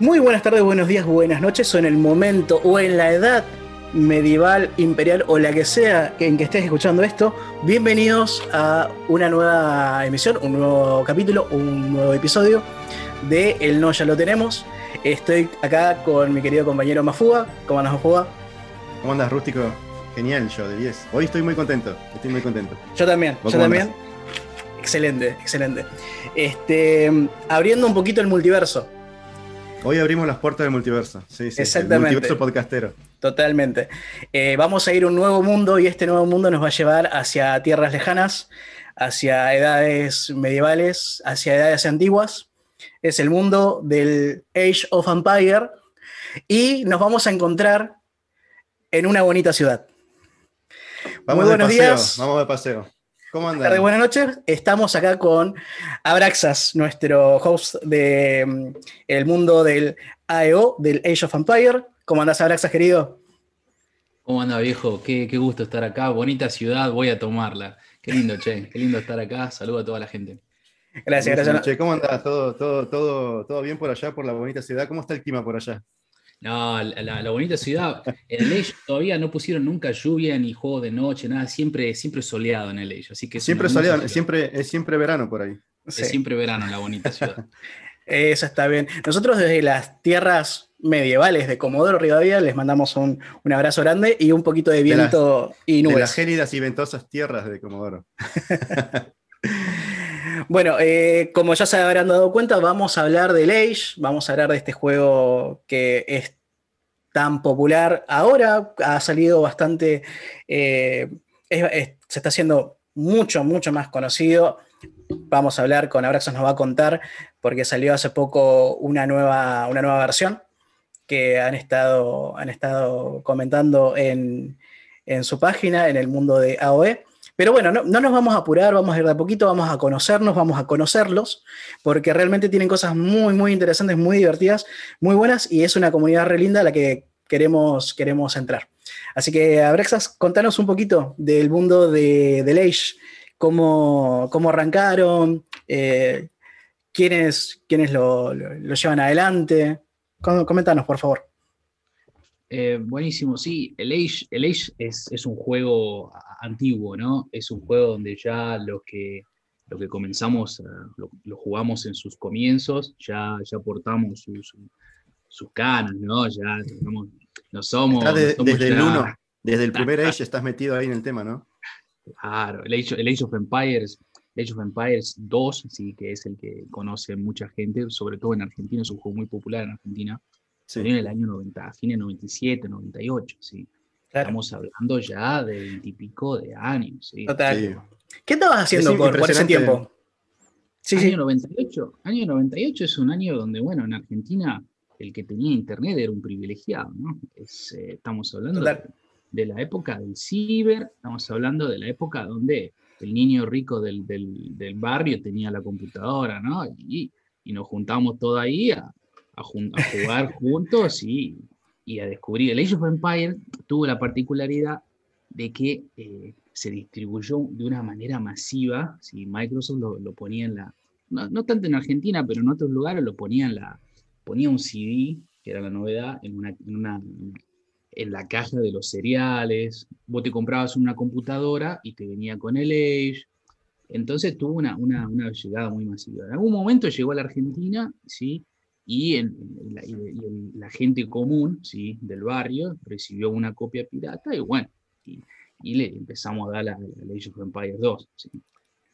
Muy buenas tardes, buenos días, buenas noches, o en el momento o en la edad medieval, imperial o la que sea en que estés escuchando esto, bienvenidos a una nueva emisión, un nuevo capítulo, un nuevo episodio de El No Ya Lo Tenemos. Estoy acá con mi querido compañero Mafuga. ¿Cómo andas, Mafuga? ¿Cómo andas, Rústico? Genial, yo de 10. Hoy estoy muy contento, estoy muy contento. Yo también, yo también. Excelente, excelente. Este, abriendo un poquito el multiverso. Hoy abrimos las puertas del multiverso. Sí, sí. Exactamente. El multiverso podcastero. Totalmente. Eh, vamos a ir a un nuevo mundo y este nuevo mundo nos va a llevar hacia tierras lejanas, hacia edades medievales, hacia edades antiguas. Es el mundo del Age of Empire y nos vamos a encontrar en una bonita ciudad. Vamos Muy de buenos paseo, días. Vamos de paseo. ¿Cómo tardes, buenas noches. Estamos acá con Abraxas, nuestro host de mm, el mundo del AEO, del Age of Empire. ¿Cómo andás, Abraxas, querido? ¿Cómo anda, viejo? Qué, qué gusto estar acá. Bonita ciudad, voy a tomarla. Qué lindo, che. Qué lindo estar acá. Saludo a toda la gente. Gracias, gracias. Che, ¿Cómo andas? ¿Todo, todo, todo, ¿Todo bien por allá, por la bonita ciudad? ¿Cómo está el clima por allá? No, la, la- la bonita ciudad. En el Age todavía no pusieron nunca lluvia ni juego de noche, nada. Siempre, siempre soleado en el Age. Así que es Siempre soleado, siempre, es siempre verano por ahí. Sí, Es siempre verano en la bonita ciudad. eso está bien. Nosotros desde las tierras medievales de Comodoro Rivadavia les mandamos un, un abrazo grande y un poquito de De las- viento y De las nubes. gélidas y ventosas tierras de Comodoro. Bueno, eh, como ya se habrán dado cuenta, vamos a hablar del Age, vamos a hablar de este juego que es tan popular ahora, ha salido bastante, eh, es- se está haciendo mucho, mucho más conocido. Vamos a hablar con Abraxos, nos va a contar, porque salió hace poco una nueva, una nueva versión que han estado, han estado comentando en, en su página, en el mundo de AOE. Pero bueno, no, no nos vamos a apurar, vamos a ir de a poquito, vamos a conocernos, vamos a conocerlos, porque realmente tienen cosas muy, muy interesantes, muy divertidas, muy buenas, y es una comunidad re linda a la que queremos, queremos entrar. Así que, Abrexas, contanos un poquito del mundo de, del Age, cómo, cómo arrancaron, eh, quiénes, quiénes lo, lo- llevan adelante. Com- Coméntanos, por favor. Eh, buenísimo, sí. El Age, es, es un juego antiguo, ¿no? Es un juego donde ya los que, lo que comenzamos, eh, lo, lo jugamos en sus comienzos, ya, ya aportamos sus, sus canas, ¿no? Ya, digamos, no somos. Estás de- no somos desde el 1, desde el primer Age estás metido ahí en el tema, ¿no? Claro, el Age, el Age of Empires, el Age of Empires 2, sí, que es el que conoce mucha gente, sobre todo en Argentina, es un juego muy popular en Argentina. Sí. Salió en el año 90, a fines 97, 98, sí. Claro, Estamos hablando ya de veintipico de años, sí. total. Sí. ¿Qué estabas haciendo Es por, por ese tiempo? Sí, año sí. 98, año 98 es un año donde, bueno, en Argentina el que tenía internet era un privilegiado, ¿no? Es, eh, estamos hablando de, de la época del ciber, estamos hablando de la época donde el niño rico del, del- del barrio tenía la computadora, ¿no? Y, y nos juntamos todos ahí a, a jun- a jugar juntos y, y a descubrir. El Age of Empires tuvo la particularidad de que eh, se distribuyó de una manera masiva, ¿sí? Microsoft lo, lo ponía en la, no, no tanto en Argentina, pero en otros lugares lo ponía en la, ponía un CD, que era la novedad, en una, en una en la caja de los cereales, vos te comprabas una computadora y te venía con el Age, entonces tuvo una, una, una llegada muy masiva. En algún momento llegó a la Argentina, ¿sí? Y, en- en la, y y el- la gente común, ¿sí? Del barrio recibió una copia pirata y bueno, y, y le empezamos a dar la, la Age of Empires 2, ¿sí?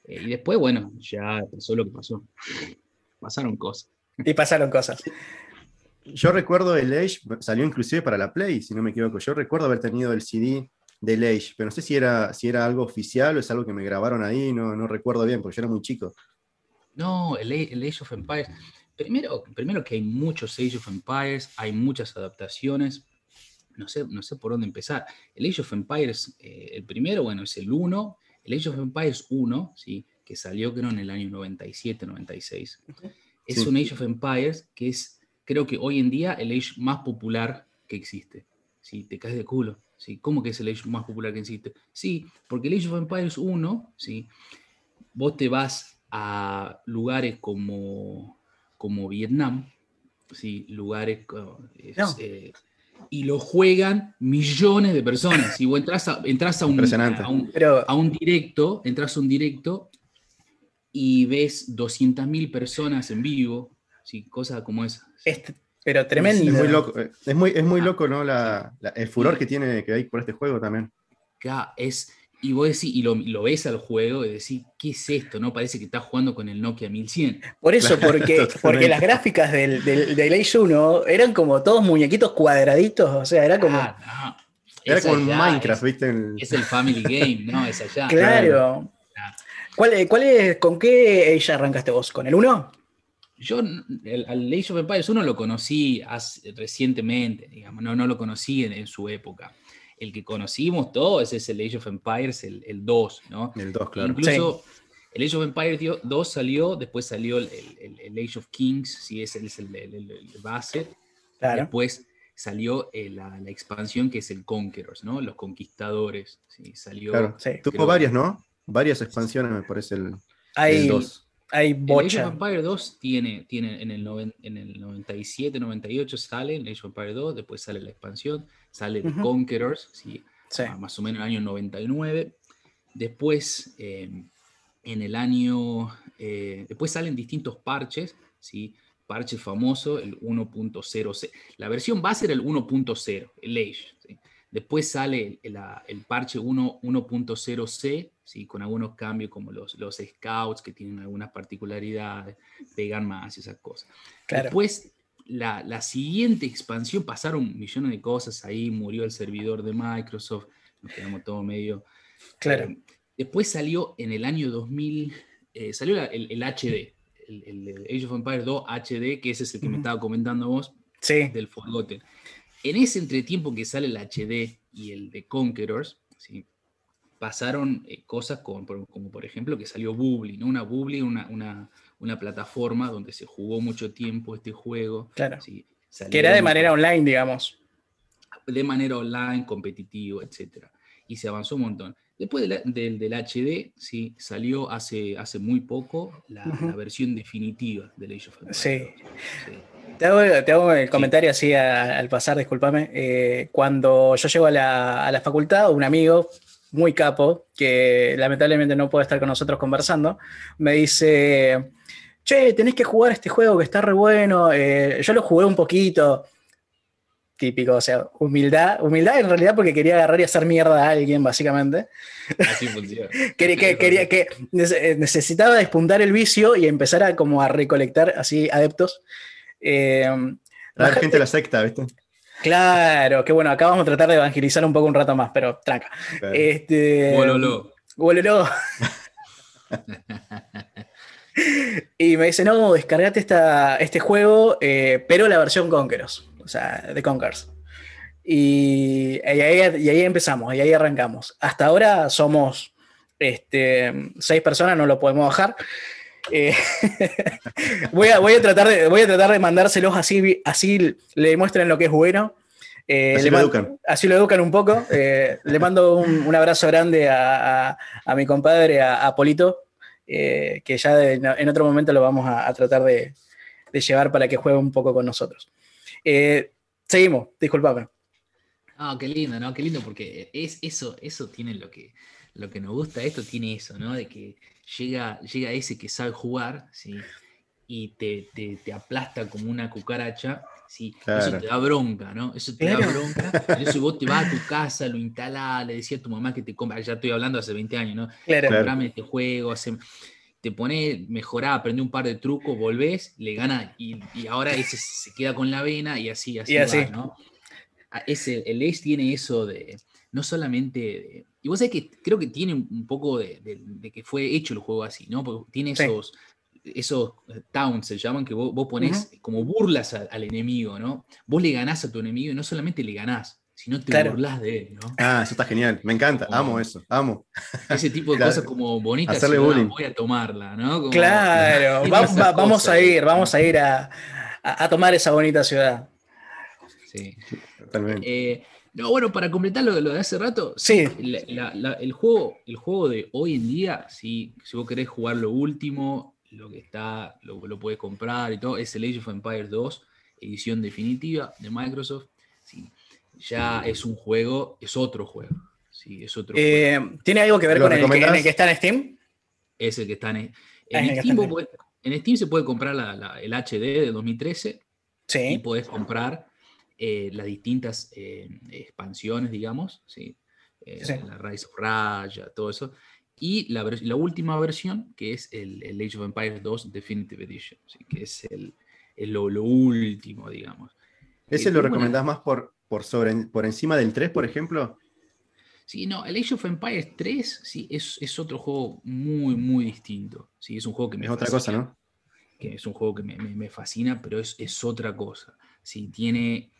Eh, y después, bueno, ya pasó lo que pasó. Pasaron cosas. Y pasaron cosas. Yo recuerdo el Age, salió inclusive para la Play, si no me equivoco. Yo recuerdo haber tenido el CD del Age, pero no sé si era, si era algo oficial o es algo que me grabaron ahí, no, no recuerdo bien, porque yo era muy chico. No, el, el Age of Empires. Primero, primero que hay muchos Age of Empires, hay muchas adaptaciones. No sé, no sé por dónde empezar. El Age of Empires, eh, el primero, bueno, es el 1. El Age of Empires 1, ¿sí? que salió creo en el año 97, 96. Es Sí. un Age of Empires que es, creo que hoy en día, el Age más popular que existe. ¿sí? Te caes de culo. ¿sí? ¿Cómo que es el Age más popular que existe? Sí, porque el Age of Empires 1, ¿sí? vos te vas a lugares como, como Vietnam, sí, lugares. co- es, No. eh, y lo juegan millones de personas. Y vos entras a, entras a un, Impresionante. a un- Pero a un directo, entras a un directo y ves 200.000 personas en vivo, sí, cosas como esa. este- pero tremendo. Es muy loco, es muy, es muy loco, ¿no? La, la- el furor que tiene que hay por este juego también. Es, y vos decís, y lo, lo ves al juego y decís, ¿qué es esto? No parece que estás jugando con el Nokia 1100. Por eso, Claro, porque, totalmente. porque las gráficas del, del, del Age 1 eran como todos muñequitos cuadraditos, o sea, era como. Ah, no. Era como en Minecraft, ¿viste? El- Es, el Family Game, ¿no? Es allá. claro. Claro. ¿Cuál, cuál es, ¿Con qué Age arrancaste vos? ¿Con el 1? Yo el, al Age of Empires 1 lo conocí hace- recientemente, digamos, no, no lo conocí en, en su época. El que conocimos todos es el Age of Empires, el, el 2, ¿no? el 2, claro. Incluso el Age of Empires dio- 2 salió, después salió el, el- el Age of Kings, sí, ese es el, el- el- el base. Claro. Después salió eh, la, la expansión que es el Conquerors, ¿no? Los Conquistadores. ¿sí? Salió, Claro. Sí. Tuvo creo- varias, ¿no? Varias expansiones, me parece, el, Hay, el 2. Hay El Age of bocha. Empires 2 tiene, tiene en, el noven- en el 97, 98 sale el Age of Empires 2, después sale la expansión, sale The Ujú. Conquerors, ¿sí? Sí. Ah, más o menos en el año 99. Después, eh, en el año, eh, después salen distintos parches, ¿sí? Parche famoso, el 1.0. La versión base era el 1.0, el Age. ¿sí? Después sale el, parche 1 1.0C, ¿sí? con algunos cambios como los, los scouts que tienen algunas particularidades, pegan más y esas cosas. Claro. Después, la, la siguiente expansión, pasaron millones de cosas ahí, murió el servidor de Microsoft, nos quedamos todo medio... Claro. Eh, después salió en el año 2000, eh, salió la- el, el HD, el, el Age of Empires 2 HD, que ese es el que me estaba comentando vos, Sí. del Forgotten. En ese entretiempo que sale el HD y el de Conquerors, ¿sí? Pasaron eh, cosas como, por- como, por ejemplo que salió Bubbly, ¿no? Una Bubbly, una, una, una plataforma donde se jugó mucho tiempo este juego. Claro. ¿sí? Que era de manera online, digamos. de manera online, competitivo, etc. Y se avanzó un montón. Después de la- del, del HD, sí, salió hace, hace muy poco la, versión definitiva del Age of Empires. Sí. 2, sí. Te hago, te hago el comentario así a- al pasar, discúlpame. Eh, cuando yo llego a la, a la facultad, un amigo muy capo, que lamentablemente no puede estar con nosotros conversando, me dice, che, tenés que jugar este juego que está re bueno. Eh, yo lo jugué un poquito. Típico, o sea, humildad. Humildad en realidad porque quería agarrar y hacer mierda a alguien, básicamente. Así funciona. Quería, que, quería que nece- eh, necesitaba despuntar el vicio y empezar a como a recolectar así adeptos. Eh, Traer gente la secta, ¿viste? Claro, que bueno, acá vamos a tratar de evangelizar un poco un rato más, pero tranca. Claro. Este, Bololó. Bololó. y me dice, no, descargate esta, este juego, eh, pero la versión Conqueros, o sea, de Conquers. Y, y ahí, y ahí empezamos, y ahí arrancamos. Hasta ahora somos este, seis personas, no lo podemos bajar. Eh, voy, a, voy, a tratar de, voy a tratar de mandárselos así, así le demuestren lo que es bueno. Eh, Así le lo educan. así lo educan un poco. Eh, le mando un, un abrazo grande a, a- a mi compadre, a, a Polito, eh, que ya de- en otro momento lo vamos a, a tratar de, de llevar para que juegue un poco con nosotros. Eh, seguimos, disculpame. Ah, qué lindo, ¿no? Qué lindo, porque es eso, eso tiene lo que, lo que nos gusta, esto tiene eso, ¿no? De que llega, llega ese que sabe jugar, ¿sí? Y te, te, te aplasta como una cucaracha, ¿sí? Eso te da bronca, ¿no? Eso te Claro. da bronca. Por eso vos te vas a tu casa, lo instalás, le decía a tu mamá que te compra, ya estoy hablando hace 20 años, ¿no? Claro. Claro. comprame este juego, hace- te pones, mejorá, aprende un par de trucos, volvés, le gana y, y ahora ese se queda con la vena y así, así, Y así. va, ¿no? Ese, el Ace tiene eso de, no solamente, de- y vos sabés que creo que tiene un poco de, de- de que fue hecho el juego así, ¿no? Porque tiene Sí. esos, esos eh, towns, se llaman, que vos, vos ponés como burlas a- al enemigo, ¿no? Vos le ganás a tu enemigo y no solamente le ganás, sino te Claro. burlás de él, ¿no? Ah, eso está genial. Me encanta. Amo eso. Amo. Ese tipo de Claro. cosas como bonitas, Hacerle bullying. voy a tomarla, ¿no? Como- Claro, va- va- vamos cosas, a ir, ¿no? vamos a ir a, a- a tomar esa bonita ciudad. Sí. Totalmente. Eh, no, bueno, para completar lo, lo de hace rato, Sí. la- la- la- el, juego, el juego de hoy en día, si, si vos querés jugar lo último, lo que está, lo, lo puedes comprar y todo, es el Age of Empires 2. edición definitiva de Microsoft, sí, ya es un juego, es otro juego. Sí, es otro eh, ¿Tiene algo que ver con el que, que, está en Steam? Es el que está en, en, Steam, en Steam. se puede comprar el HD de 2013 sí. y puedes comprar eh, las distintas eh, expansiones, digamos, ¿sí? la Rise of Raya, todo eso. Y la, la, última versión, que es el, Age of Empires 2 Definitive Edition, que es el, lo, último, digamos. ¿Ese lo recomendás más por, por, sobre, por encima del 3, por ejemplo? Sí, no, el Age of Empires 3 sí, es, es otro juego muy, muy distinto. Sí, es un juego que me Es otra cosa, ¿no? Que es un juego que me, me, fascina, pero es, es, otra cosa. Sí, tiene.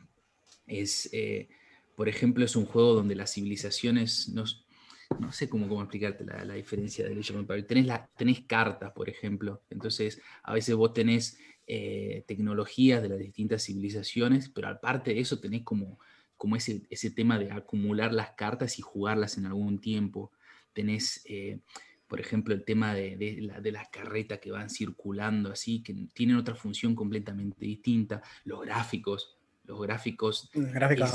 Es. Eh, por ejemplo, es un juego donde las civilizaciones. No, no sé cómo, cómo explicarte la, la diferencia del Age of. Tenés, la, tenés cartas, por ejemplo. Entonces, a veces vos tenés eh, tecnologías de las distintas civilizaciones, pero aparte de eso tenés como como ese, ese tema de acumular las cartas y jugarlas en algún tiempo. Tenés, eh, por ejemplo, el tema de, la, de, las carretas que van circulando así, que tienen otra función completamente distinta. Los gráficos, los gráficos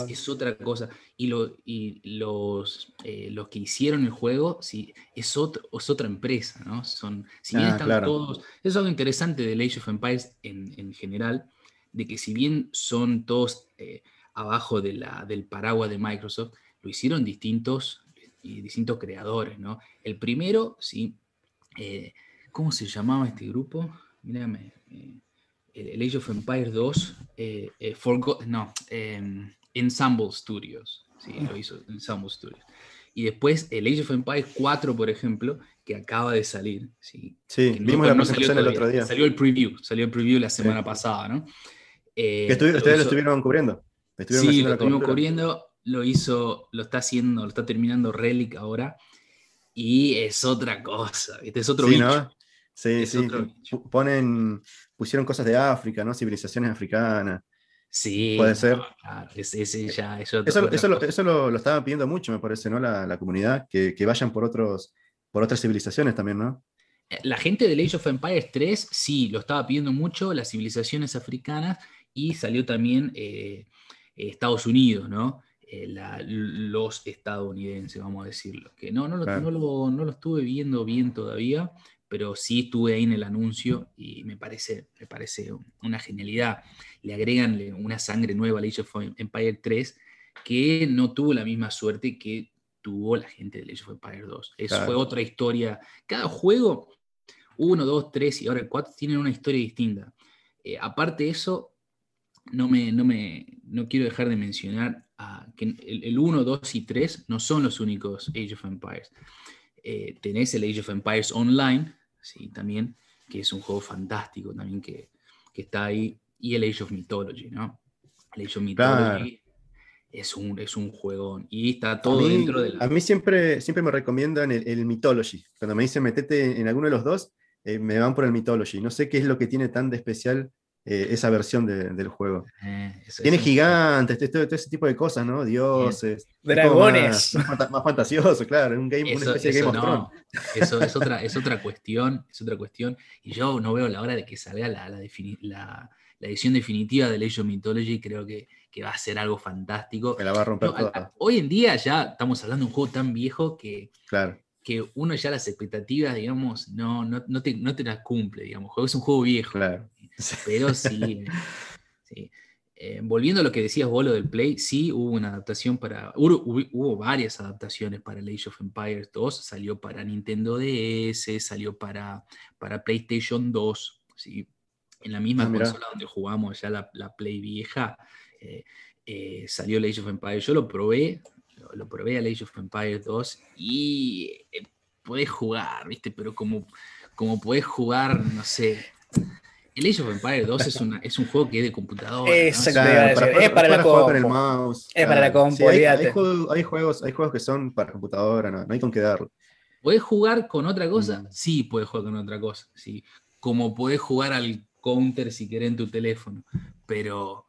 es, otra cosa. Y, lo, y los, eh, los que hicieron el juego, sí, es, otro, es otra empresa, ¿no? Son, si bien ah, están todos... Es algo interesante de Age of Empires en, en, general, de que si bien son todos... Eh, abajo de la, del paraguas de Microsoft, lo hicieron distintos y distintos creadores, ¿no? El primero, sí, eh, ¿cómo se llamaba este grupo? Mírame, eh, el Age of Empires 2, eh, no, em, Ensemble Studios, sí, lo hizo Ensemble Studios. Y después el Age of Empires 4, por ejemplo, que acaba de salir. Sí, sí vimos la presentación el otro día. Salió el preview, salió el preview la semana pasada, ¿no? que ustedes lo estuvieron cubriendo sí, lo estuvimos cubriendo, lo hizo, lo está haciendo, lo está terminando Relic ahora, y es otra cosa, es otro sí, bicho. Sí, sí, ponen, pusieron cosas de África, ¿no? Civilizaciones africanas. Sí, puede ser. ya, eso, eso, lo, eso lo, estaba pidiendo mucho, me parece, ¿no? La, la comunidad, que, que, vayan por, otros, por otras civilizaciones también, ¿no? Eh, la gente de Age of Empires 3 sí, lo estaba pidiendo mucho, las civilizaciones africanas, y salió también eh, Estados Unidos, ¿no? Eh, los estadounidenses, vamos a decirlo. Que no, no lo, no, lo, estuve viendo bien todavía, pero sí estuve ahí en el anuncio y me parece, me parece una genialidad. Le agregan una sangre nueva a Age of Empire 3 que no tuvo la misma suerte que tuvo la gente de Age of Empire 2. Eso fue otra historia. Cada juego, 1, 2, 3 y ahora el 4, tienen una historia distinta. Eh, aparte de eso, no, me, no, me, no quiero dejar de mencionar que el, 1, 2 y 3 no son los únicos Age of Empires. Eh, tenés el Age of Empires Online, ¿sí? también, que es un juego fantástico también que, está ahí, y el Age of Mythology, ¿no? El Age of Mythology es, un, es un juegón y está todo dentro de la... A mí siempre, siempre me recomiendan el, Mythology. Cuando me dicen metete en alguno de los dos, eh, me van por el Mythology. No sé qué es lo que tiene tan de especial eh, esa versión del juego. Eh, Tiene gigantes, todo, ese tipo de cosas, ¿no? Dioses. Dragones. Más, fantasioso, claro. Un game, una especie de Game of Thrones. Eso es otra, es otra cuestión, es otra cuestión. Y yo no veo la hora de que salga la, la, edición definitiva de Age of Mythology. Creo que, que, va a ser algo fantástico. Que la va a romper hoy en día ya estamos hablando de un juego tan viejo que. Claro que uno ya las expectativas, digamos, no, no, no, te, no te las cumple, digamos. Es un juego viejo. Claro. Pero sí. Eh, volviendo a lo que decías vos, lo del Play, sí hubo una adaptación para. Hubo, varias adaptaciones para el Age of Empires 2. Salió para Nintendo DS, salió para, para PlayStation 2. ¿sí? En la misma ah, consola donde jugamos ya la, Play vieja, eh, eh, salió el Age of Empires. Yo lo probé, lo, probé al Age of Empires 2 y podés jugar, ¿viste? Pero como, como podés jugar, no sé el Age of Empires 2 es, una, es un juego que es de computadora. Exacto, es para, la compu. el mouse. Es para la compu. hay, juegos, hay, juegos, que son para computadora, no, hay con qué darlo. ¿Puedes jugar con otra cosa? Mm. Sí, puedes jugar con otra cosa. Sí. Como puedes jugar al counter si querés en tu teléfono. Pero.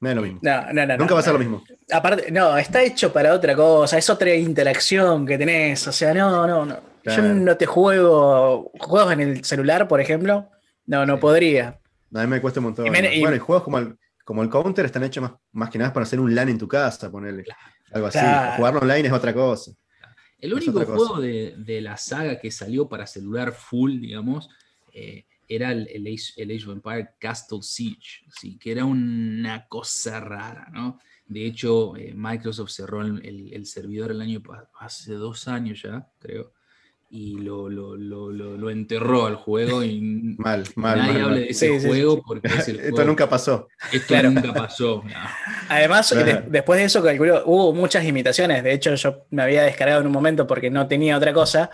No es lo mismo. No, no, no, Nunca va a ser lo mismo. Aparte, no, está hecho para otra cosa. Es otra interacción que tenés. O sea, no, no, no. Yo no te juego juegos en el celular, por ejemplo no, no podría. A mí me cuesta un montón. bueno, y juegos como el, como el counter están hechos más, más que nada para hacer un LAN en tu casa, ponerle. Algo así. Claro. Jugarlo online es otra cosa. El único juego de, de la saga que salió para celular full, digamos, eh, era el, el Age, el Age of Empire Castle Siege, ¿sí? que era una cosa rara, ¿no? De hecho, eh, Microsoft cerró el, el- el servidor el año hace dos años ya, creo, y lo, lo, lo, lo- lo enterró al juego y Mal, mal, nadie mal, hable mal. de ese Sí, sí, juego porque es el Esto juego- nunca pasó. esto Claro. nunca pasó. no. Además, Claro. de- después de eso, calculo, hubo muchas imitaciones. De hecho, yo me había descargado en un momento porque no tenía otra cosa.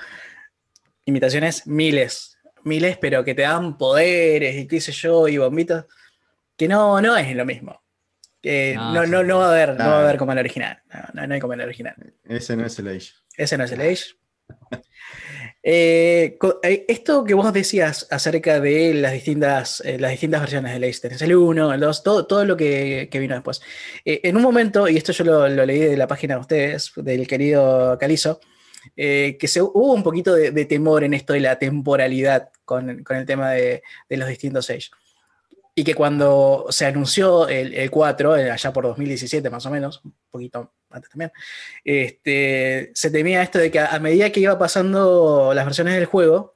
Imitaciones, miles. Miles, pero que te dan poderes y qué sé yo, y bombitas. Que no, no es lo mismo. Que No, no, sí. no, no va a haber, no va a haber como el original. No, no, no hay como el original. Ese no es el Age. Ese no es el Age. Eh, eh, esto que vos decías acerca de las distintas, eh, las distintas versiones del tenés el 1, el 2, todo, todo lo que, que vino después. Eh, en un momento, y esto yo lo, lo leí de la página de ustedes, del querido Calizo, eh, que se, hubo un poquito de, de temor en esto de la temporalidad con, con el tema de, de los distintos Age. Y que cuando se anunció el, el 4, eh, allá por 2017 más o menos, un poquito antes también, este, se temía esto de que a, a medida que iba pasando las versiones del juego,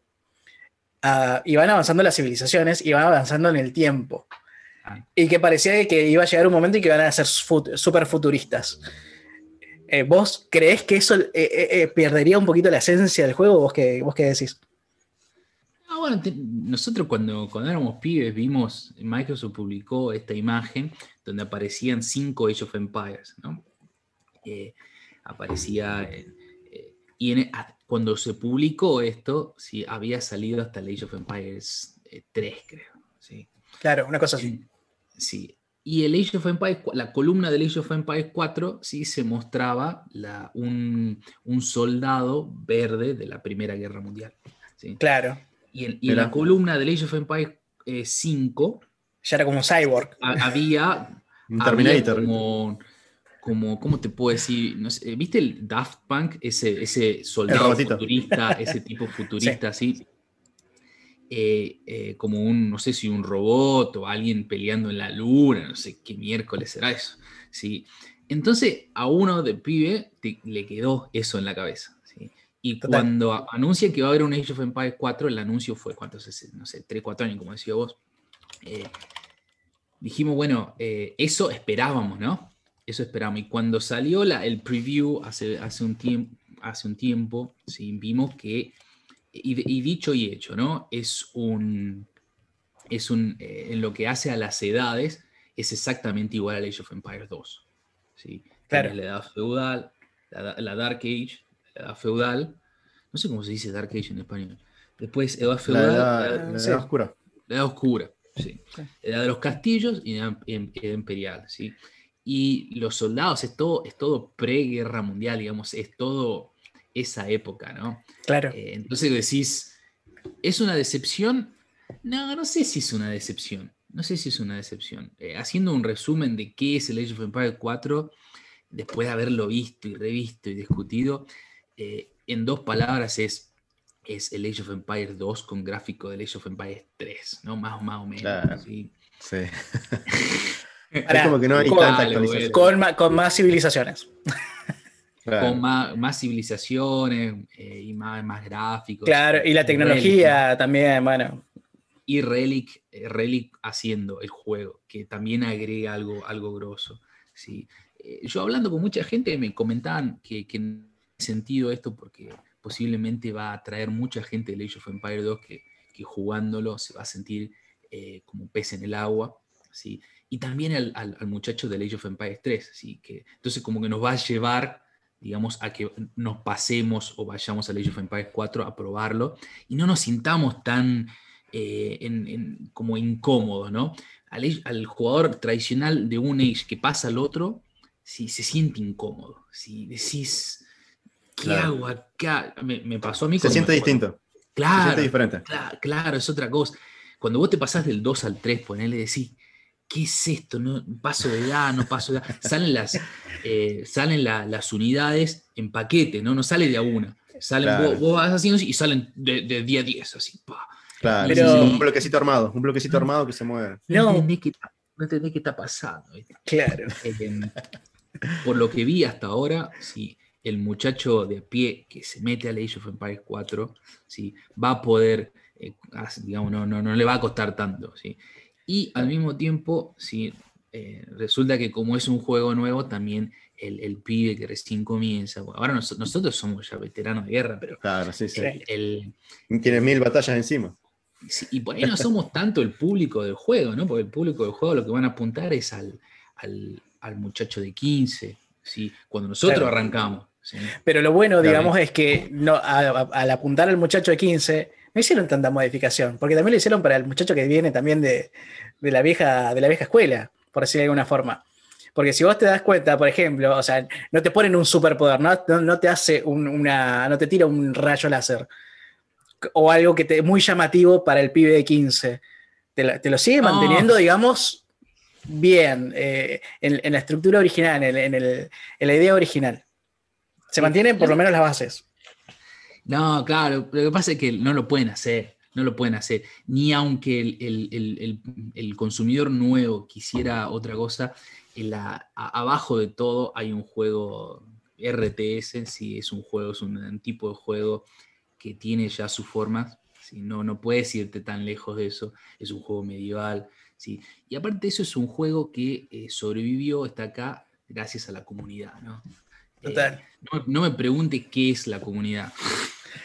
ah, iban avanzando las civilizaciones, iban avanzando en el tiempo. Ah. Y que parecía que iba a llegar un momento en que iban a ser fut- super futuristas. Eh, ¿Vos creés que eso eh, perdería un poquito la esencia del juego? ¿Vos qué, vos qué decís? Bueno, te- nosotros cuando, cuando éramos pibes vimos, Microsoft publicó esta imagen donde aparecían cinco Age of Empires, ¿no? Eh, aparecía, eh, eh, y en- cuando se publicó esto, sí, había salido hasta el Age of Empires eh, 3, creo, ¿sí? Claro, una cosa así. Sí. Y el Age of Empires, la columna del Age of Empires 4, sí se mostraba la- un, un soldado verde de la Primera Guerra Mundial. ¿sí? Claro. Y en, y en la columna del Age of Empires eh, 5 Ya era como cyborg. ha- había, Un había Terminator. como, como, ¿cómo te puedo decir? No sé, ¿Viste el Daft Punk? Ese, ese soldado futurista, ese tipo futurista así. Eh, eh, como un, no sé si un robot o alguien peleando en la luna, no sé qué miércoles será eso. ¿sí? Entonces a uno de pibe te- le quedó eso en la cabeza. Y Total. cuando anuncian que va a haber un Age of Empires 4, el anuncio fue, ¿cuántos? es? No sé, 3, 4 años, como decía vos. Eh, dijimos, bueno, eh, eso esperábamos, ¿no? Eso esperábamos. Y cuando salió la, el preview hace, hace, un tiempo, hace un tiempo, sí, vimos que, y, y dicho y hecho, ¿no? Es un, es un, eh, en lo que hace a las edades, es exactamente igual al Age of Empires 2. ¿sí? Claro. La edad feudal, la, la Dark Age, edad feudal, no sé cómo se dice Dark Age en español. Después edad La feudal, edad, edad- la edad sí. oscura. la edad oscura, sí. Sí. Edad de los castillos y edad, em- edad imperial, ¿sí? Y los soldados es todo, es todo preguerra mundial, digamos, es todo esa época, ¿no? Claro. Eh, entonces decís, ¿es una decepción? No, no sé si es una decepción. No sé si es una decepción. Eh, haciendo un resumen de qué es el Age of Empires 4, después de haberlo visto y revisto y discutido, eh, en dos palabras es, es el Age of Empires 2 con gráfico del Age of Empires 3, ¿no? Más, más o menos. Claro. ¿sí? Sí. Es como que no hay con- tanta actualización. Con, más civilizaciones. Claro. Con más, más civilizaciones eh, y más, más gráficos. Claro, y la tecnología también, bueno. y Relic, eh, Relic haciendo el juego, que también agrega algo, algo grosso. ¿sí? Eh, yo hablando con mucha gente me comentaban que, que sentido esto porque posiblemente va a atraer mucha gente del Age of Empires 2 que, jugándolo se va a sentir eh, como un pez en el agua. ¿sí? Y también al, al- al muchacho del Age of Empires 3. ¿sí? Que, entonces como que nos va a llevar digamos, a que nos pasemos o vayamos al Age of Empires 4 a probarlo y no nos sintamos tan eh, como incómodos, ¿no? Al jugador tradicional de un Age que pasa al otro, si se siente incómodo, si decís, ¿qué Claro. hago acá? Me, me pasó a mí Se siente me- distinto. Se Claro, siente diferente. Cla- Claro, es otra cosa. Cuando vos te pasás del 2 al 3, ponele, decís, ¿qué es esto? No, paso de edad, no paso de edad. Salen las, eh, salen la- las unidades en paquete, ¿no? No sale de a una. Salen, Claro. vos, vos vas haciendo así y salen de, de día a 10, así. pa. Claro, Pero- sí, sí, un bloquecito armado. Un bloquecito armado que se mueve. No. ¿Entendés que no entendés qué está pasando. Claro. Eh, por lo que vi hasta ahora, si el muchacho de a pie que se mete a Age of Empires 4, ¿sí? va a poder, eh, digamos, no, no, no, le va a costar tanto. ¿sí? Y al mismo tiempo, ¿sí? Eh, resulta que como es un juego nuevo, también el, el pibe que recién comienza, ahora nosotros somos ya veteranos de guerra, pero... Claro, sí, sí. El, Tienes mil batallas encima. y por ahí no somos tanto el público del juego, ¿no? Porque el público del juego lo que van a apuntar es al, al, al muchacho de 15, ¿sí? Cuando nosotros arrancamos. Pero lo bueno, digamos, es que no, al apuntar al muchacho de 15, no hicieron tanta modificación, porque también lo hicieron para el muchacho que viene también de, la, vieja, de la vieja escuela, por decirlo de alguna forma. Porque si vos te das cuenta, por ejemplo, o sea, no te ponen un superpoder, no, no, te hace una, no te tira un rayo láser o algo que te, es muy llamativo para el pibe de 15. Te, lo sigue manteniendo, digamos, bien eh, en, la estructura original, en, en, la idea original. Se mantienen por lo menos las bases. No, claro, lo que pasa es que no lo pueden hacer, no lo pueden hacer. Ni aunque el, consumidor nuevo quisiera otra cosa, abajo de todo hay un juego RTS, si es un juego, es un, tipo de juego que tiene ya sus formas, si no, no puedes irte tan lejos de eso, es un juego medieval, ¿sí? y aparte de eso es un juego que eh, sobrevivió, está acá gracias a la comunidad, ¿no? Total. Eh, no, me pregunte qué es la comunidad.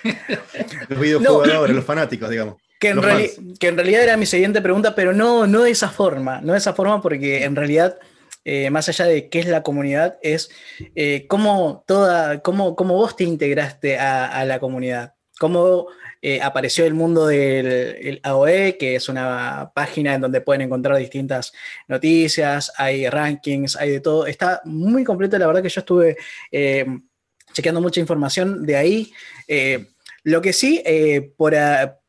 los videojugadores, los fanáticos, digamos. Que en, realidad era mi siguiente pregunta, pero no, no de esa forma, no de esa forma porque en realidad, eh, más allá de qué es la comunidad, es eh, cómo, toda, cómo, cómo, vos te integraste a, la comunidad, cómo eh, apareció el mundo del AOE, que es una página en donde pueden encontrar distintas noticias, hay rankings, hay de todo. Está muy completo, la verdad que yo estuve eh, chequeando mucha información de ahí. Eh, lo que sí, por,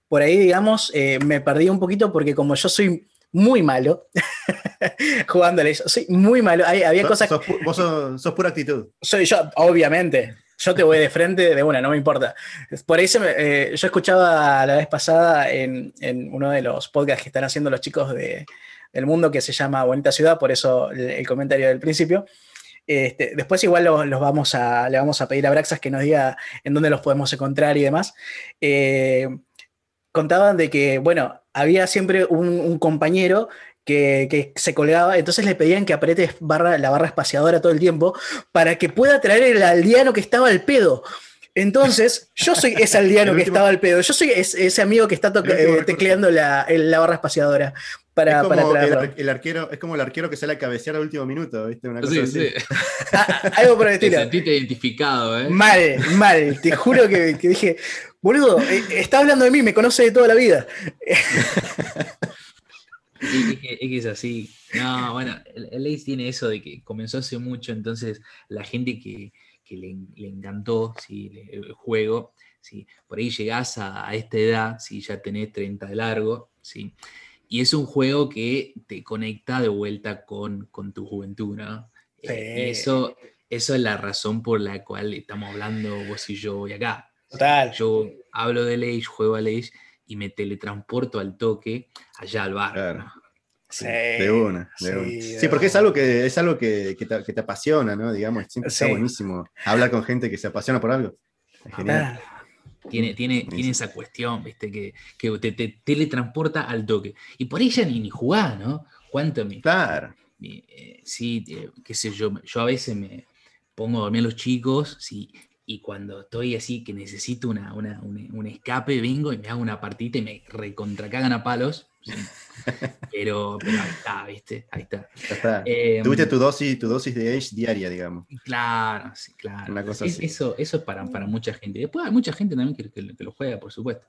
por, ahí, digamos, me perdí un poquito porque como yo soy muy malo jugándole, soy muy malo. había cosas... vos sos pura actitud. Soy yo, obviamente yo te voy de frente de una, no me importa. Por ahí eh, yo escuchaba la vez pasada en, uno de los podcasts que están haciendo los chicos de, del mundo que se llama Bonita Ciudad, por eso el, comentario del principio. Este, después igual los, vamos a, le vamos a pedir a Braxas que nos diga en dónde los podemos encontrar y demás. Eh, contaban de que, bueno, había siempre un compañero que, se colgaba, entonces le pedían que apriete barra, la barra espaciadora todo el tiempo para que pueda traer el aldeano que estaba al pedo. Entonces, yo soy ese aldeano que estaba al pedo. Yo soy ese, amigo que está eh, tecleando la, barra espaciadora para, es como el, arquero, es como el arquero que sale a cabecear al último minuto, ¿viste? Una cosa así. Ah, algo por el estilo. Te sentiste identificado, ¿eh? Mal, mal. Te juro que, dije, boludo, eh, está hablando de mí, me conoce de toda la vida. Es que, es así. No, bueno, el, Ace tiene eso de que comenzó hace mucho, entonces la gente que, le, encantó ¿sí? el juego, ¿sí? por ahí llegás a, esta edad, si ya tenés 30 de largo, ¿sí? y es un juego que te conecta de vuelta con, tu juventud, ¿no? Eh, eso, eso es la razón por la cual estamos hablando vos y yo hoy acá. Total. Yo hablo de Age, juego al Age y me teletransporto al toque allá al bar. Sí, de una, sí, porque es algo que es algo que, te, apasiona, ¿no? Digamos, siempre está buenísimo hablar con gente que se apasiona por algo. Es genial. Tiene, tiene, tiene esa cuestión, ¿viste? Que, te, teletransporta al toque. Y por ella ni, ni jugás, ¿no? ¿Cuánto me. Claro. Eh, sí, eh, qué sé yo, yo a veces me pongo a dormir a los chicos, sí, y cuando estoy así que necesito una, un, escape, vengo y me hago una partita y me recontracagan a palos. Pero, pero, ahí está, ¿viste? Ahí está. Em, Tuviste tu dosis, tu dosis de Age diaria, digamos. Claro, sí, claro. Eso, eso es para, para, mucha gente. Después hay mucha gente también que, que, lo juega, por supuesto.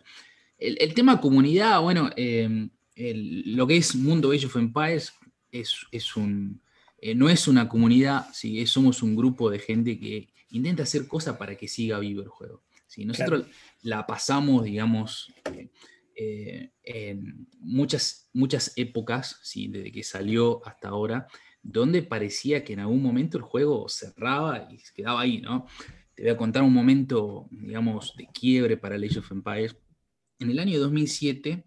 El, el tema comunidad, bueno, em, lo que es Mundo Age of Empires es, es un, eh, no es una comunidad, ¿sí? somos un grupo de gente que intenta hacer cosas para que siga vivo el juego. ¿sí? Nosotros la pasamos, digamos, eh, eh, en muchas, muchas épocas, ¿sí? desde que salió hasta ahora, donde parecía que en algún momento el juego cerraba y se quedaba ahí, ¿no? Te voy a contar un momento, digamos, de quiebre para Age of Empires. En el año 2007,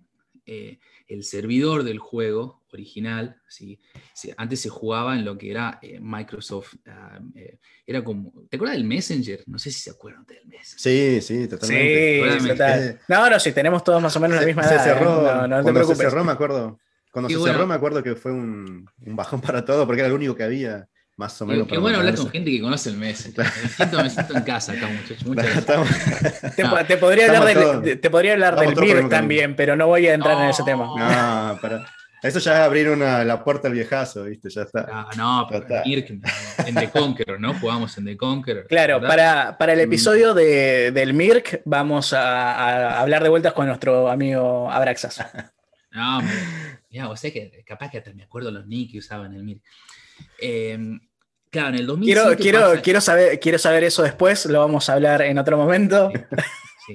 eh, el servidor del juego original, ¿sí? Se- antes se jugaba en lo que era eh, Microsoft, ah, eh, era como, ¿te acuerdas del Messenger? No sé si se acuerdan del Messenger. Sí, sí, Sí, totalmente. Totalmente. total. No, no, si tenemos todos más o menos la Se, misma se edad. ¿eh? cerró, No, no te cuando se cerró, me acuerdo. Cuando se bueno. cerró, me acuerdo que fue un, un bajón para todo, porque era lo único que había, más o Qué, menos. qué bueno hablar con gente que conoce el Messenger. Me siento, me siento en casa acá, muchachos. Muchas gracias. Estamos- Te, No. te podría hablar, Estamos del, te- podría hablar del MIR también, pero no voy a entrar en ese tema. No, para. Eso ya es abrir una, la puerta al viejazo, ¿viste? Ya está. Ah, no, pero. Mirk, en The Conqueror, ¿no? Jugamos en The Conqueror. Claro, para, para el Mm. episodio de- del MIRC vamos a, a hablar de vueltas con nuestro amigo Abraxas. No, mirá, vos sabés que capaz que hasta me acuerdo los nick que usaban el Mirk. Eh, claro, en el 2007 Quiero, quiero, pasa- quiero, saber, quiero saber eso después, lo vamos a hablar en otro momento, Sí, sí.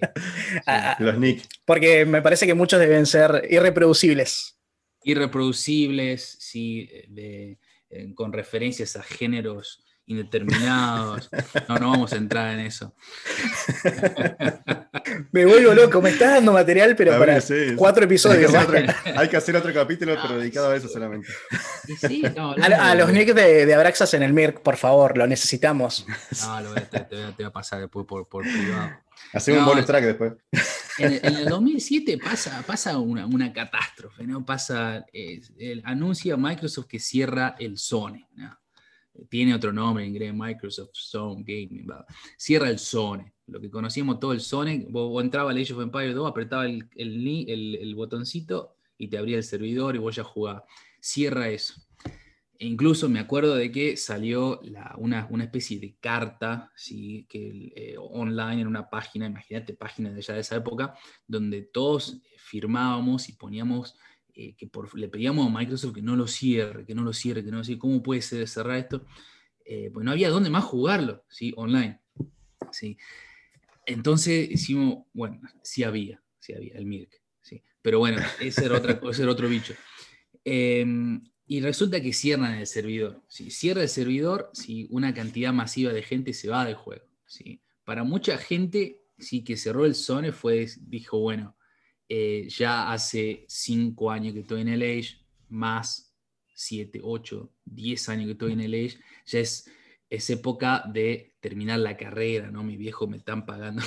Ah, ah, Los Nick. porque me parece que muchos deben ser irreproducibles. irreproducibles, sí, de- con referencias a géneros indeterminados. No, no vamos a entrar en eso. Me vuelvo loco, me estás dando material, pero A para ver, sí, sí. cuatro Hay que, episodios. hacer ¿va? otro, hay que hacer otro capítulo, pero dedicado a eso solamente. Y sí, no, A, los nicks de, de Abraxas en el MIRC, por favor, lo necesitamos. No, lo voy a- te, te voy a, te voy a pasar después por, por privado. Hacemos No, un bonus track después. En, el- en el 2007 pasa, pasa una, una catástrofe, ¿no? Pasa, eh, el, anuncia Microsoft que cierra el Sony, ¿no? Tiene otro nombre en inglés, Microsoft Zone Gaming, bla. cierra el Sony, lo que conocíamos todo el Sony, vos, entrabas al Age of Empires 2, apretaba el, el, botoncito y te abría el servidor y vos ya jugabas. Cierra eso. E incluso me acuerdo de que salió una, una especie de carta ¿sí? que, eh, online en una página, imagínate, página de ya de esa época, donde todos firmábamos y poníamos eh, que por- le pedíamos a Microsoft que no lo cierre, que no lo cierre, que no lo cierre. ¿Cómo puede ser cerrar esto? Eh, pues no había dónde más jugarlo, ¿sí? Online. ¿sí? Entonces hicimos, bueno, sí había, sí había, el Mirk. ¿sí? Pero bueno, ese era, otra, ese era otro bicho. Eh, y resulta que cierran el servidor. Si cierra el servidor, si una cantidad masiva de gente se va del juego. ¿sí? Para mucha gente, sí que cerró el Sony fue, dijo, bueno, eh, ya hace 5 años que estoy en el Age, más 7, 8, 10 años que estoy en el Age, ya es, es época de terminar la carrera, ¿no? Mi viejo me están pagando.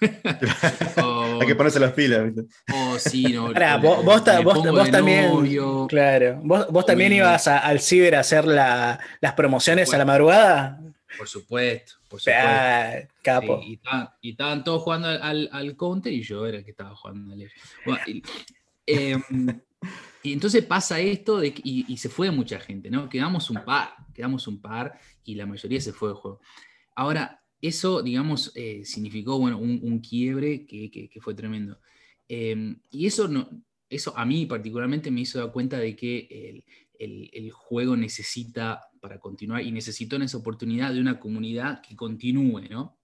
o, Hay que ponerse las pilas, ¿viste? o sí, no, vos, le- vos también, novio. claro, vos, vos también Uy. ibas a- al ciber a hacer la- las promociones a la madrugada. Por supuesto, por supuesto. Ah, capo. Sí, y, estaban, y estaban todos jugando al, al- al counter y yo era el que estaba jugando al. Bueno, y, em, y entonces pasa esto de y, y se fue mucha gente, ¿no? Quedamos un par, quedamos un par y la mayoría se fue del juego. Ahora, eso, digamos, eh, significó, bueno, un, un quiebre que, que- que fue tremendo. Em, y eso, no, eso a mí particularmente me hizo dar cuenta de que el, el- el juego necesita para continuar y necesitó en esa oportunidad de una comunidad que continúe, ¿no?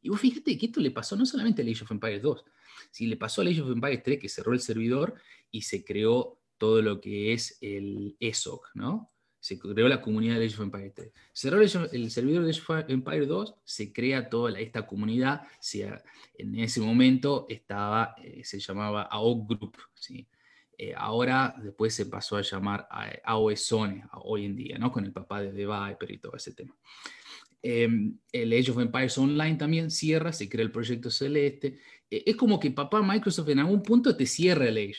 Y vos fíjate que esto le pasó no solamente a Age of Empires 2, si le pasó a Age of Empires 3 que cerró el servidor y se creó todo lo que es el ESOC, ¿no? Se creó la comunidad de Age of Empires 3. Cerró el, servidor de Age of Empires 2, se crea toda esta comunidad, se- en ese momento estaba, eh, se llamaba AOC Group, ¿sí? Eh, ahora después se pasó a llamar a- AOE Zone, a- hoy en día, ¿no? Con el papá de The Viper y todo ese tema. Eh, el Age of Empires Online también cierra, se crea el proyecto Celeste. Eh, es como que papá Microsoft en algún punto te cierra el Age.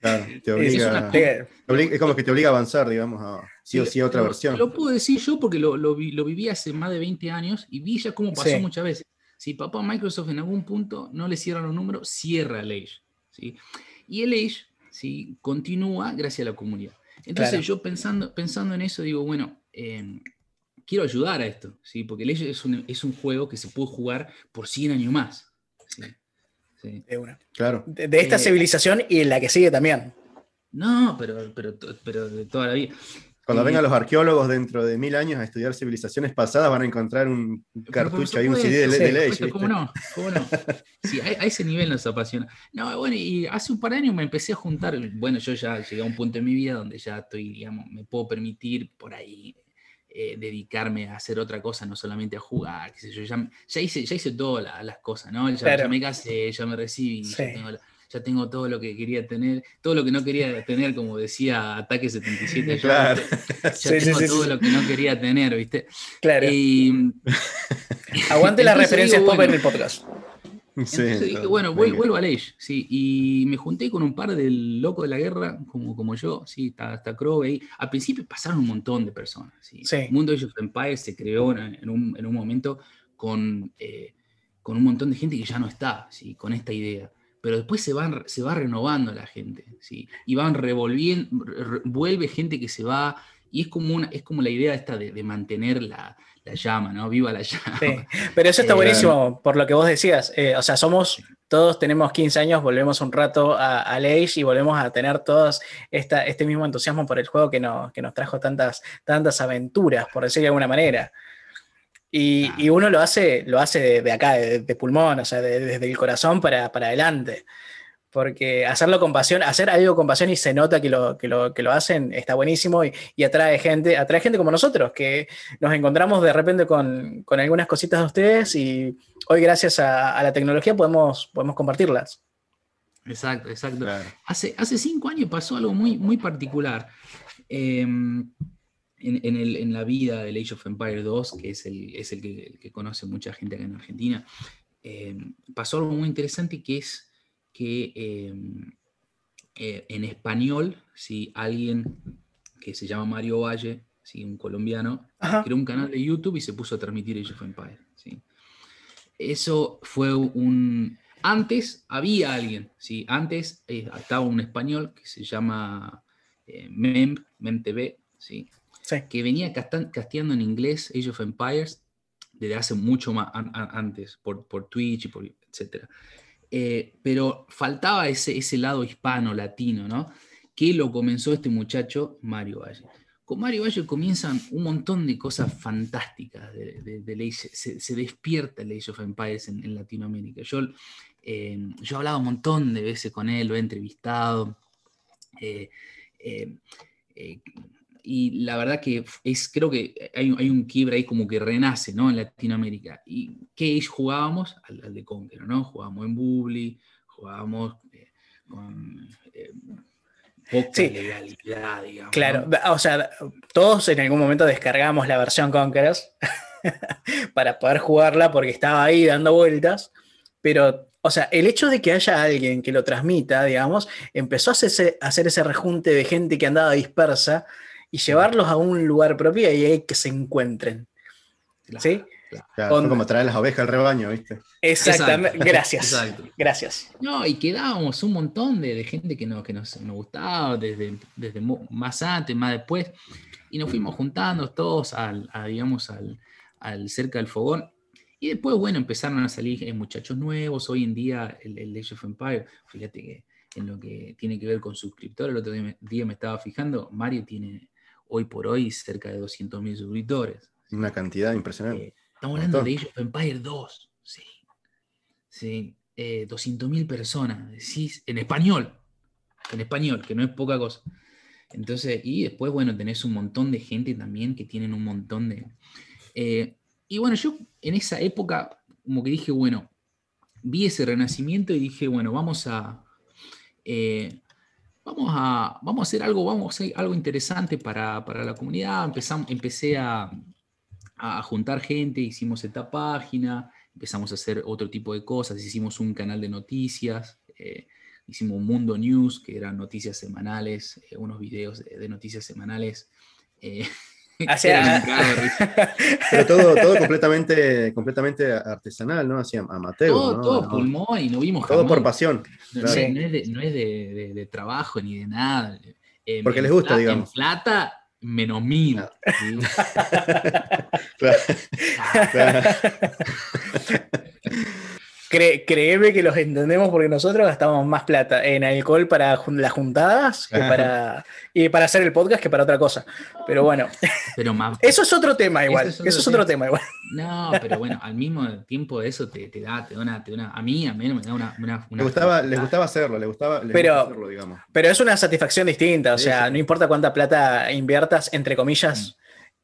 Claro, te Es obliga, una- te obliga- es como que te obliga a avanzar, digamos, a sí o sí a otra Lo- versión. Lo puedo decir yo porque lo, lo vi, lo viví hace más de 20 años y vi ya cómo pasó Sí. muchas veces. Si papá Microsoft en algún punto no le cierra los números, cierra el Age. ¿sí? Y el Age ¿sí? continúa gracias a la comunidad. Entonces Claro. yo pensando, pensando en eso digo, bueno, eh, quiero ayudar a esto, ¿sí? porque el es un, es un juego que se puede jugar por 100 años más. ¿sí? Sí. de una. Claro. De, de esta Eh, civilización y en la que sigue también. No, pero, pero, pero de toda la vida. Cuando Y- vengan los arqueólogos dentro de mil años a estudiar civilizaciones pasadas, van a encontrar un cartucho ahí, un CD de, sí, de ¿viste? ¿Cómo no? ¿Cómo no? Sí, a, a ese nivel nos apasiona. No, bueno, y hace un par de años me empecé a juntar. Bueno, yo ya llegué a un punto en mi vida donde ya estoy, digamos, me puedo permitir por ahí eh, dedicarme a hacer otra cosa, no solamente a jugar, qué sé yo. Ya, ya hice, ya hice todas la- las cosas, ¿no? Ya, Claro. ya me casé, ya me recibí, ya, Sí. tengo la- ya tengo todo lo que quería tener, todo lo que no quería tener, como decía Ataque 77. Claro. Ya Sí, tengo sí, todo sí. lo que no quería tener, ¿viste? Claro. Y, Aguante las referencias pop bueno, en el podcast. Entonces dije, bueno, vuelvo a Leish, sí, y me junté con un par de locos de la guerra, como, como yo, sí, está, está Crow ahí. Al principio pasaron un montón de personas, sí. Sí. Mundo Age of Empires se creó en, en un, en un momento con, eh, con un montón de gente que ya no está, sí, con esta idea. Pero después se, van, se va renovando la gente, sí, y van revolviendo, re- vuelve gente que se va, y es como, una, es como la idea esta de, de mantener la, la llama, ¿no? Viva la llama. Sí. Pero eso está Eh, buenísimo, por lo que vos decías. Eh, o sea, somos, todos tenemos 15 años, volvemos un rato a, a Age y volvemos a tener todos esta, este mismo entusiasmo por el juego que nos, que nos trajo tantas, tantas aventuras, por decirlo de alguna manera. Y, Ah. y uno lo hace, lo hace de, de acá, de, de pulmón, o sea, de- desde el corazón para, para adelante. Porque hacerlo con pasión, hacer algo con pasión y se nota que lo, que lo, que lo hacen, está buenísimo y, y atrae gente, atrae gente como nosotros, que nos encontramos de repente con, con algunas cositas de ustedes y hoy gracias a, a la tecnología podemos, podemos compartirlas. Exacto, exacto. Claro. Hace, hace cinco años pasó algo muy, muy particular eh, en, en el- en la vida del Age of Empire 2, que es el, es el que, el que conoce mucha gente acá en Argentina. Eh, pasó algo muy interesante que es que eh, eh, en español, si alguien que se llama Mario Valle, ¿sí? un colombiano, Ajá. creó un canal de YouTube y se puso a transmitir Age of Empire. ¿sí? Eso fue un... Antes había alguien, ¿sí? Antes eh, estaba un español que se llama eh, Mem, Mem TV, ¿sí? Que venía casteando en inglés Age of Empires desde hace mucho más an- an- antes, por, Twitch y por etcétera. Eh, pero faltaba ese, ese lado hispano, latino, ¿no? Que lo comenzó este muchacho, Mario Valle. Con Mario Valle comienzan un montón de cosas fantásticas de, de- Age- se, despierta el Age of Empires en, Latinoamérica. Yo, eh, yo he hablado un montón de veces con él, lo he entrevistado. eh, y la verdad que es, creo que hay, un- hay un quiebre ahí como que renace, ¿no? En Latinoamérica. ¿Y qué jugábamos? Al, al de Conqueror, ¿no? Jugábamos en Bully, jugábamos eh, con eh, poca Sí. legalidad, digamos. Claro, ¿no? o sea, todos en algún momento descargamos la versión Conquerors para poder jugarla porque estaba ahí dando vueltas, pero, o sea, el hecho de que haya alguien que lo transmita, digamos, empezó a hacerse- a hacer ese rejunte de gente que andaba dispersa y llevarlos a un lugar propio y ahí que se encuentren. Claro, ¿Sí? claro. Onda. como traer las ovejas al rebaño, ¿viste? Exactamente, Exacto, gracias. exacto. Gracias. No, y quedábamos un montón de, de gente que, nos, que nos, nos gustaba, desde, desde más antes, más después, y nos fuimos juntando todos al, a, digamos, al, al cerca del fogón. Y después, bueno, empezaron a salir eh, muchachos nuevos. Hoy en día, el, el Age of Empire, fíjate que en lo que tiene que ver con suscriptores, el otro día me, día me estaba fijando, Mario tiene hoy por hoy cerca de 200.000 suscriptores. Una cantidad impresionante. Eh, estamos hablando de Age of Empire 2. Sí. Sí. Eh, 200.000 personas. decís, en español. En español, que no es poca cosa. Entonces, y después, bueno, tenés un montón de gente también que tienen un montón de. eh, y bueno, yo en esa época, como que dije, bueno, vi ese renacimiento y dije, bueno, vamos a. eh, vamos a, vamos a hacer algo, vamos a hacer algo interesante para, para la comunidad. Empezamos, empecé a, a juntar gente, hicimos esta página, empezamos a hacer otro tipo de cosas, hicimos un canal de noticias, eh, hicimos Mundo News, que eran noticias semanales, eh, unos videos de, noticias semanales. eh, risa. Pero todo, todo completamente, completamente artesanal, ¿no? Así amateur. todo, ¿no? todo No, pulmón y no vimos todo por pasión. No, claro. no es- no es, de, no es de- de- de trabajo ni de nada. Eh, Porque en les gusta, digamos. En plata, menos mil. ¿sí? Claro, claro. Cre- créeme que los entendemos porque nosotros gastamos más plata en alcohol para jun- las juntadas que para, y para hacer el podcast que para otra cosa. Pero bueno, Pero más, eso es otro tema igual. Eso Eso es otro tema igual. No, pero bueno, al mismo tiempo eso te, te da, te da una, te da una- a mí, a mí me da una, una, gustaba, les gustaba hacerlo, les gustaba, les Pero- gusta hacerlo, digamos. Pero es una satisfacción distinta. O Sí, sea, sí. no importa cuánta plata inviertas, entre comillas,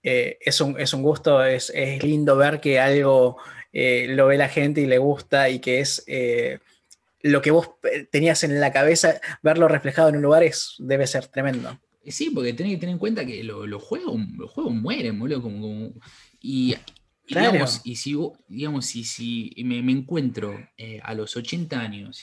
eh, es, un, es un gusto, es, es lindo ver que algo eh, lo ve la gente y le gusta y que es, eh, lo que vos eh, tenías en la cabeza, verlo reflejado en un lugar es, debe ser tremendo. Sí, porque tenés que tener en cuenta que lo- los juegos, los juegos mueren, boludo. Como, como- y, y Claro. digamos, y si, digamos, si, si me, me encuentro eh, a los 80 años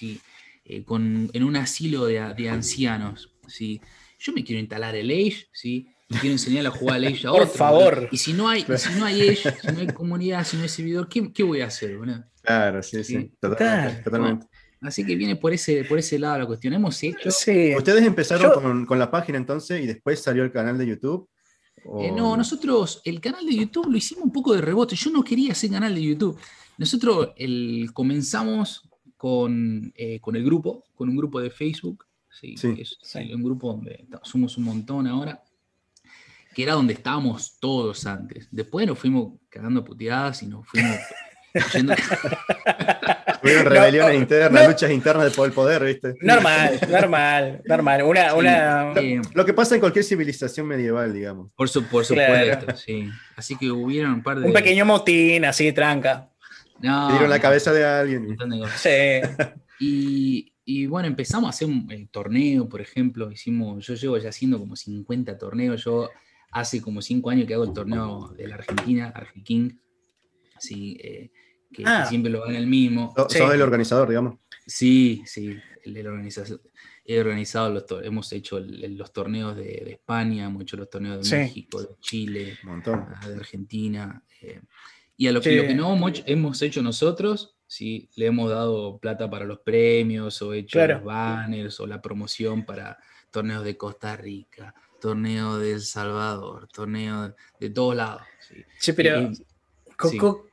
con, en un asilo de ancianos, ¿sí? yo me quiero instalar el Age, ¿sí? Y quiero enseñarle a jugar al Age a Por otro, favor. boludo. Y si no hay, si no hay Age, si no hay comunidad, si no hay servidor, ¿qué, qué voy a hacer? boludo? Claro, sí, sí. Sí. Totalmente. Total. totalmente. Así que viene por ese, por ese lado la cuestión. Hemos hecho. Sí. ¿Ustedes empezaron Yo- con, con la página entonces y después salió el canal de YouTube? ¿O- Eh, no, nosotros el canal de YouTube lo hicimos un poco de rebote. Yo no quería hacer canal de YouTube. Nosotros el, comenzamos con, eh, con el grupo, con un grupo de Facebook. Sí, es Sí. un grupo donde somos un montón ahora. Que era donde estábamos todos antes. Después nos fuimos cagando puteadas y nos fuimos yendo- Tuvieron No, rebeliones no, internas, no. luchas internas por el poder, ¿viste? Normal, normal, normal. Una, una, Eh, Lo que pasa en cualquier civilización medieval, digamos. por, su- por Claro. supuesto, sí. Así que hubieron un par de. un pequeño motín así, tranca. No, dieron la cabeza de alguien. de. Sí. Y, y bueno, empezamos a hacer un torneo, por ejemplo. Hicimos, yo llevo ya haciendo como 50 torneos. Yo hace como 5 años que hago el torneo de la Argentina, Argeking. Sí, eh, que, que Ah. siempre lo gana el mismo. Sos Sí. sos el organizador, digamos. Sí, sí, el, el organiza- he organizado los hemos hecho el- los torneos de, de España, hemos hecho los torneos de Sí. México, de Chile, montón. ah, de Argentina. eh, y a lo que, Sí. lo que no hemos hecho, hemos hecho nosotros, sí, le hemos dado plata para los premios, o hecho Claro. los banners, o la promoción para torneos de Costa Rica, torneo de El Salvador, torneo de, de todos lados. sí. Sí, pero Y- sí.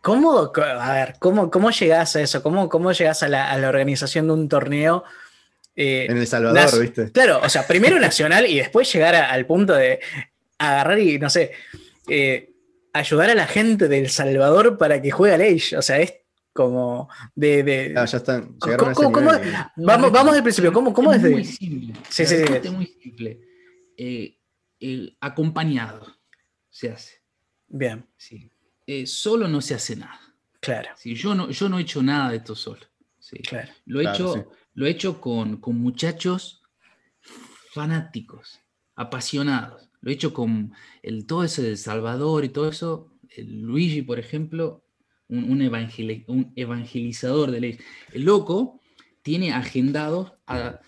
¿cómo, a ver, cómo, cómo llegás a eso? ¿Cómo, cómo llegás a la, a la organización de un torneo? eh, En El Salvador, ¿viste? Claro, o sea, primero nacional y después llegar a- al punto de agarrar y, no sé, eh, ayudar a la gente de El Salvador para que juegue al Age. O sea, es como de... de- Ah, ya están. ¿Cómo- Llegaron a ese cómo-. Vamos- vamos del principio, ¿cómo- cómo es es de- muy simple. Sí, sí, sí. es muy simple. Eh, eh, acompañado se hace. Bien, sí. Eh, solo no se hace nada. claro, Sí, yo, no, yo no he hecho nada de esto solo. sí. claro. Lo he Claro, hecho, sí. lo he hecho con, con muchachos fanáticos, apasionados. Lo he hecho con el, todo eso de Salvador y todo eso. El Luigi, por ejemplo, un, un evangeli- un evangelizador de ley. El loco tiene agendado, a-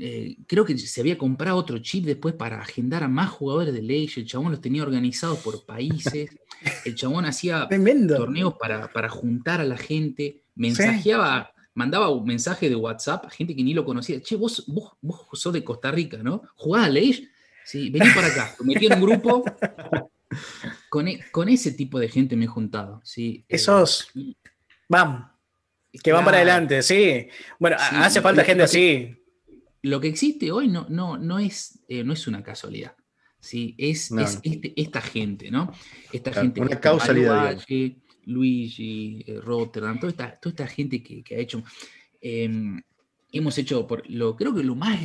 eh, creo que se había comprado otro chip después para agendar a más jugadores de ley. El chabón los tenía organizados por países. El chabón hacía Tremendo. torneos para, para juntar a la gente, mensajeaba, mandaba un mensaje de WhatsApp a gente que ni lo conocía. Che, vos, vos, vos sos de Costa Rica, ¿no? ¿Jugás a Age? Sí, vení para acá. Me metí en un grupo. Con, e- con ese tipo de gente me he juntado. ¿sí? Eh, Esos, y- van, que van para claro, adelante, sí. Bueno, Sí, hace falta gente así. Lo que existe hoy no, no, no, es, eh, no es una casualidad. ¿sí? Es, No. es este- esta gente, ¿no? Esta Claro, gente una que causalidad. Valle, Luigi, eh, Rotterdam, toda esta, toda esta gente que, que ha hecho. eh, hemos hecho, por, lo, creo que lo más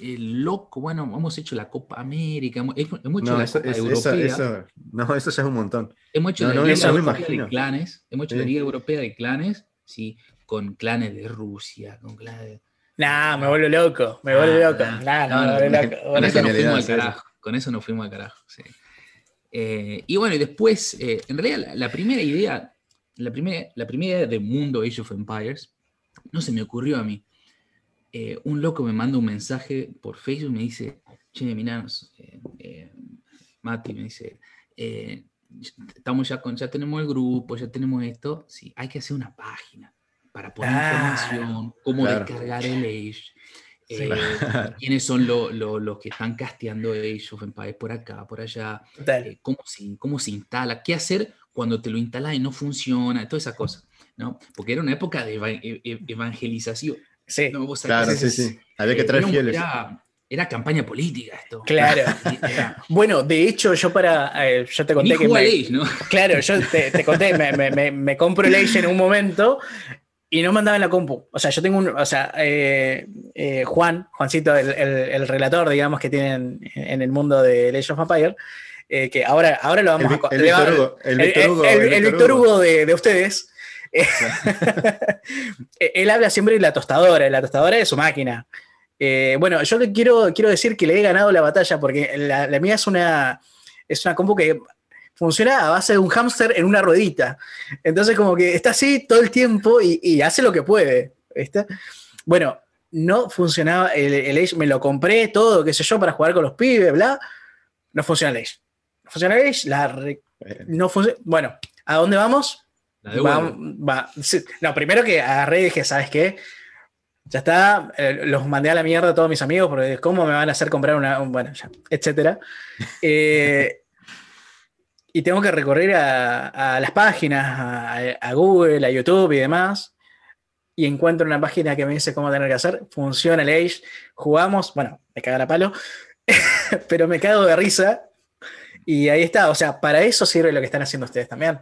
eh, loco, bueno, hemos hecho la Copa América, hemos, hemos hecho No, la eso, Copa es- Europea, eso- eso- no, eso ya es un montón. hemos hecho no, la Liga Europea de Clanes, hemos hecho la Sí. Liga Europea de Clanes, sí, con clanes de Rusia, con clanes de... Nah, me vuelvo loco, me vuelvo Ah, loco. no, Nah, no, me vuelvo loco. Con eso nos fuimos al carajo. Con eso nos fuimos al carajo. sí. Eh, y bueno, y después, eh, en realidad, la, la primera idea, la primera, la primera idea de Mundo Age of Empires, no se me ocurrió a mí. Eh, un loco me manda un mensaje por Facebook y me dice, che, miranos, eh, eh, Mati me dice, eh, estamos ya con, ya tenemos el grupo, ya tenemos esto, sí, hay que hacer una página para poner Claro, información, cómo claro. descargar el Age, Sí. eh, quiénes son lo- lo- los que están casteando Age of Empires por acá, por allá, eh, cómo, se, cómo se instala, qué hacer cuando te lo instalas y no funciona, todas esas cosas, ¿no? Porque era una época de e- e- evangelización. Sí, ¿no? Claro, sí, sí. Había que eh, traer fieles. Era, era campaña política esto. claro. Era- Bueno, de hecho, yo para. eh, yo te Ni conté que. jugó a me- Age, ¿no? Claro, yo te, te conté, me- me- me compro el Age en un momento y no mandaba en la compu. O sea, yo tengo un. O sea, eh, eh, Juan, Juancito, el, el- el relator, digamos, que tienen en el mundo de Age of Empire, eh, que ahora, ahora lo El, vamos Vic- a. el Víctor Hugo. El el- Víctor el- Hugo. el- el Víctor Hugo de, de ustedes. Él habla siempre de la tostadora, la tostadora de su máquina. Bueno, yo le quiero, quiero decir que le he ganado la batalla porque la, mía es una, es una compu que funciona a base de un hámster en una ruedita. Entonces, como que está así todo el tiempo y, hace lo que puede. Bueno, no funcionaba el, el, Age, me lo compré todo, qué sé yo, para jugar con los pibes, bla. No funciona el Age. No funciona el Age, la no funciona. Bueno, ¿a dónde vamos? no, primero que agarré y dije, ¿sabes qué? Ya está, eh, los mandé a la mierda a todos mis amigos porque cómo me van a hacer comprar una, bueno, ya, etcétera. Eh, y tengo que recorrer a, las páginas, a, Google, a YouTube y demás. Y encuentro una página que me dice cómo tener que hacer. Funciona el Age. Jugamos. Bueno, me caga la palo. pero me cago de risa. Y ahí está. O sea, para eso sirve lo que están haciendo ustedes también.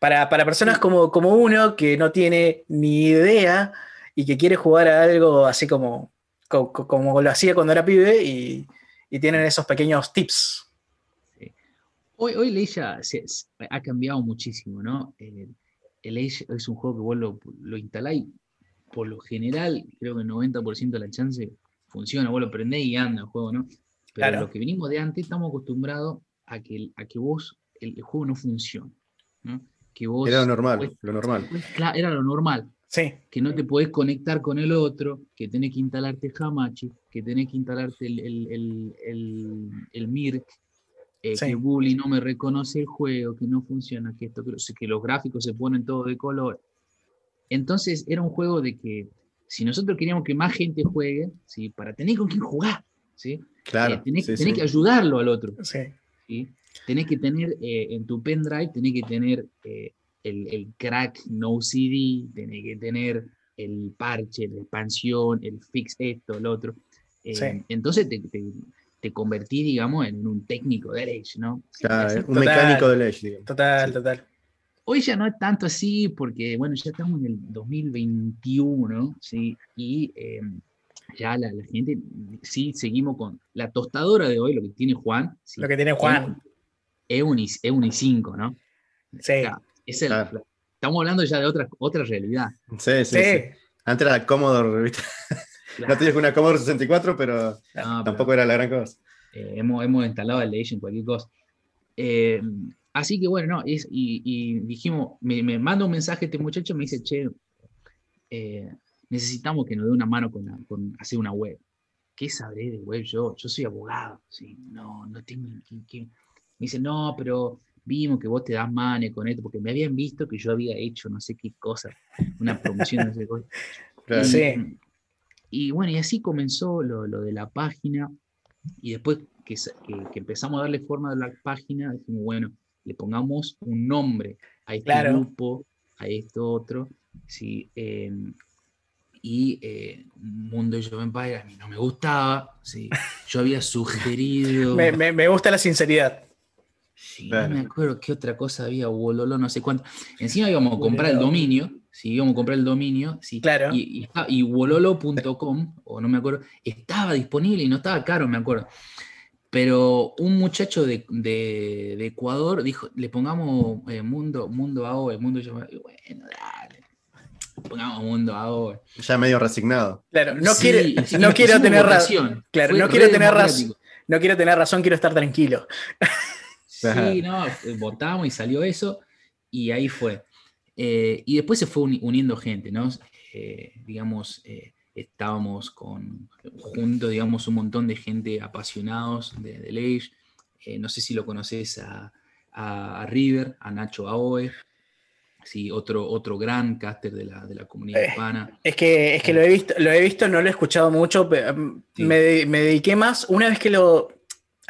Para, personas como, como uno que no tiene ni idea y que quiere jugar a algo así como, como, lo hacía cuando era pibe y, tienen esos pequeños tips. Hoy, hoy Leisha ha cambiado muchísimo, ¿no? El, el Age es un juego que vos lo, lo instalás por lo general, creo que el 90% de la chance funciona, vos lo prendés y anda el juego, ¿no? Pero lo que venimos de antes, estamos acostumbrados a que, a que vos, el, juego no funcione, ¿no? Que vos, era lo normal, lo normal. era lo normal. Que no te podés conectar con el otro, que tenés que instalarte Hamachi, que tenés que instalarte el, el, el, el Mirk, eh, que Bully no me reconoce el juego, que no funciona, que, esto, que los gráficos se ponen todos de color. Entonces era un juego de que si nosotros queríamos que más gente juegue, ¿sí? para tener con quién jugar, ¿sí? Claro, eh, tenés, que ayudarlo al otro. Sí. Tenés que tener eh, en tu pendrive, tenés que tener el, crack no CD, tenés que tener el parche, la expansión, el fix esto, el otro. Eh, entonces te, te, convertí, digamos, en un técnico de Edge, ¿no? Claro, un mecánico de Edge. Total, total. Hoy ya no es tanto así porque, bueno, ya estamos en el 2021, ¿sí? Y em, ya la, gente, sí, seguimos con la tostadora de hoy, lo que tiene Juan. Lo que tiene Juan. Es un, es un i5, ¿no? Sí. Estamos hablando ya de otra, otra realidad. Sí, sí, Antes era Commodore, ¿viste? No tienes una Commodore 64, pero tampoco era la gran cosa. Eh, hemos, hemos, instalado el Legion, cualquier cosa. Eh, así que bueno, no, y, dijimos, me, me, manda un mensaje este muchacho, me dice, che, eh, necesitamos que nos dé una mano con, con, hacer una web. ¿Qué sabré de web yo? Yo soy abogado, ¿sí? no, no tengo... Me dice, no, pero vimos que vos te das mane con esto, porque me habían visto que yo había hecho no sé qué cosa, una promoción, no sé qué y, bueno, y así comenzó lo, de la página, y después que, empezamos a darle forma a la página, dijimos, bueno, le pongamos un nombre a este grupo, a esto otro, ¿sí? Em, y eh, Mundo de Joven Empire a mí no me gustaba, ¿sí? yo había sugerido... me, me gusta la sinceridad. Sí, no me acuerdo qué otra cosa había, Wololo, no sé cuánto. Encima íbamos a comprar el dominio, sí, íbamos a comprar el dominio, sí. Claro. Y, y, wololo.com, o no me acuerdo, estaba disponible y no estaba caro, me acuerdo. Pero un muchacho de, de, Ecuador dijo, le pongamos eh, Mundo, Mundo AOE, Mundo Bueno, dale. Pongamos Mundo AOE. Ya medio resignado. Claro, no, quiere, no quiero tener razón. Claro, no quiero tener razón. No quiero tener razón, quiero estar tranquilo. Sí, no, votamos y salió eso y ahí fue. Eh, y después se fue uniendo gente, ¿no? Eh, digamos, eh, estábamos con, junto, digamos, un montón de gente apasionados de, de no sé si lo conoces a, River, a Nacho Aoe. Sí, otro, otro gran caster de la, de la comunidad hispana. Es que, es que lo, he visto, lo he visto, no lo he escuchado mucho, pero me, me dediqué más, una vez que lo,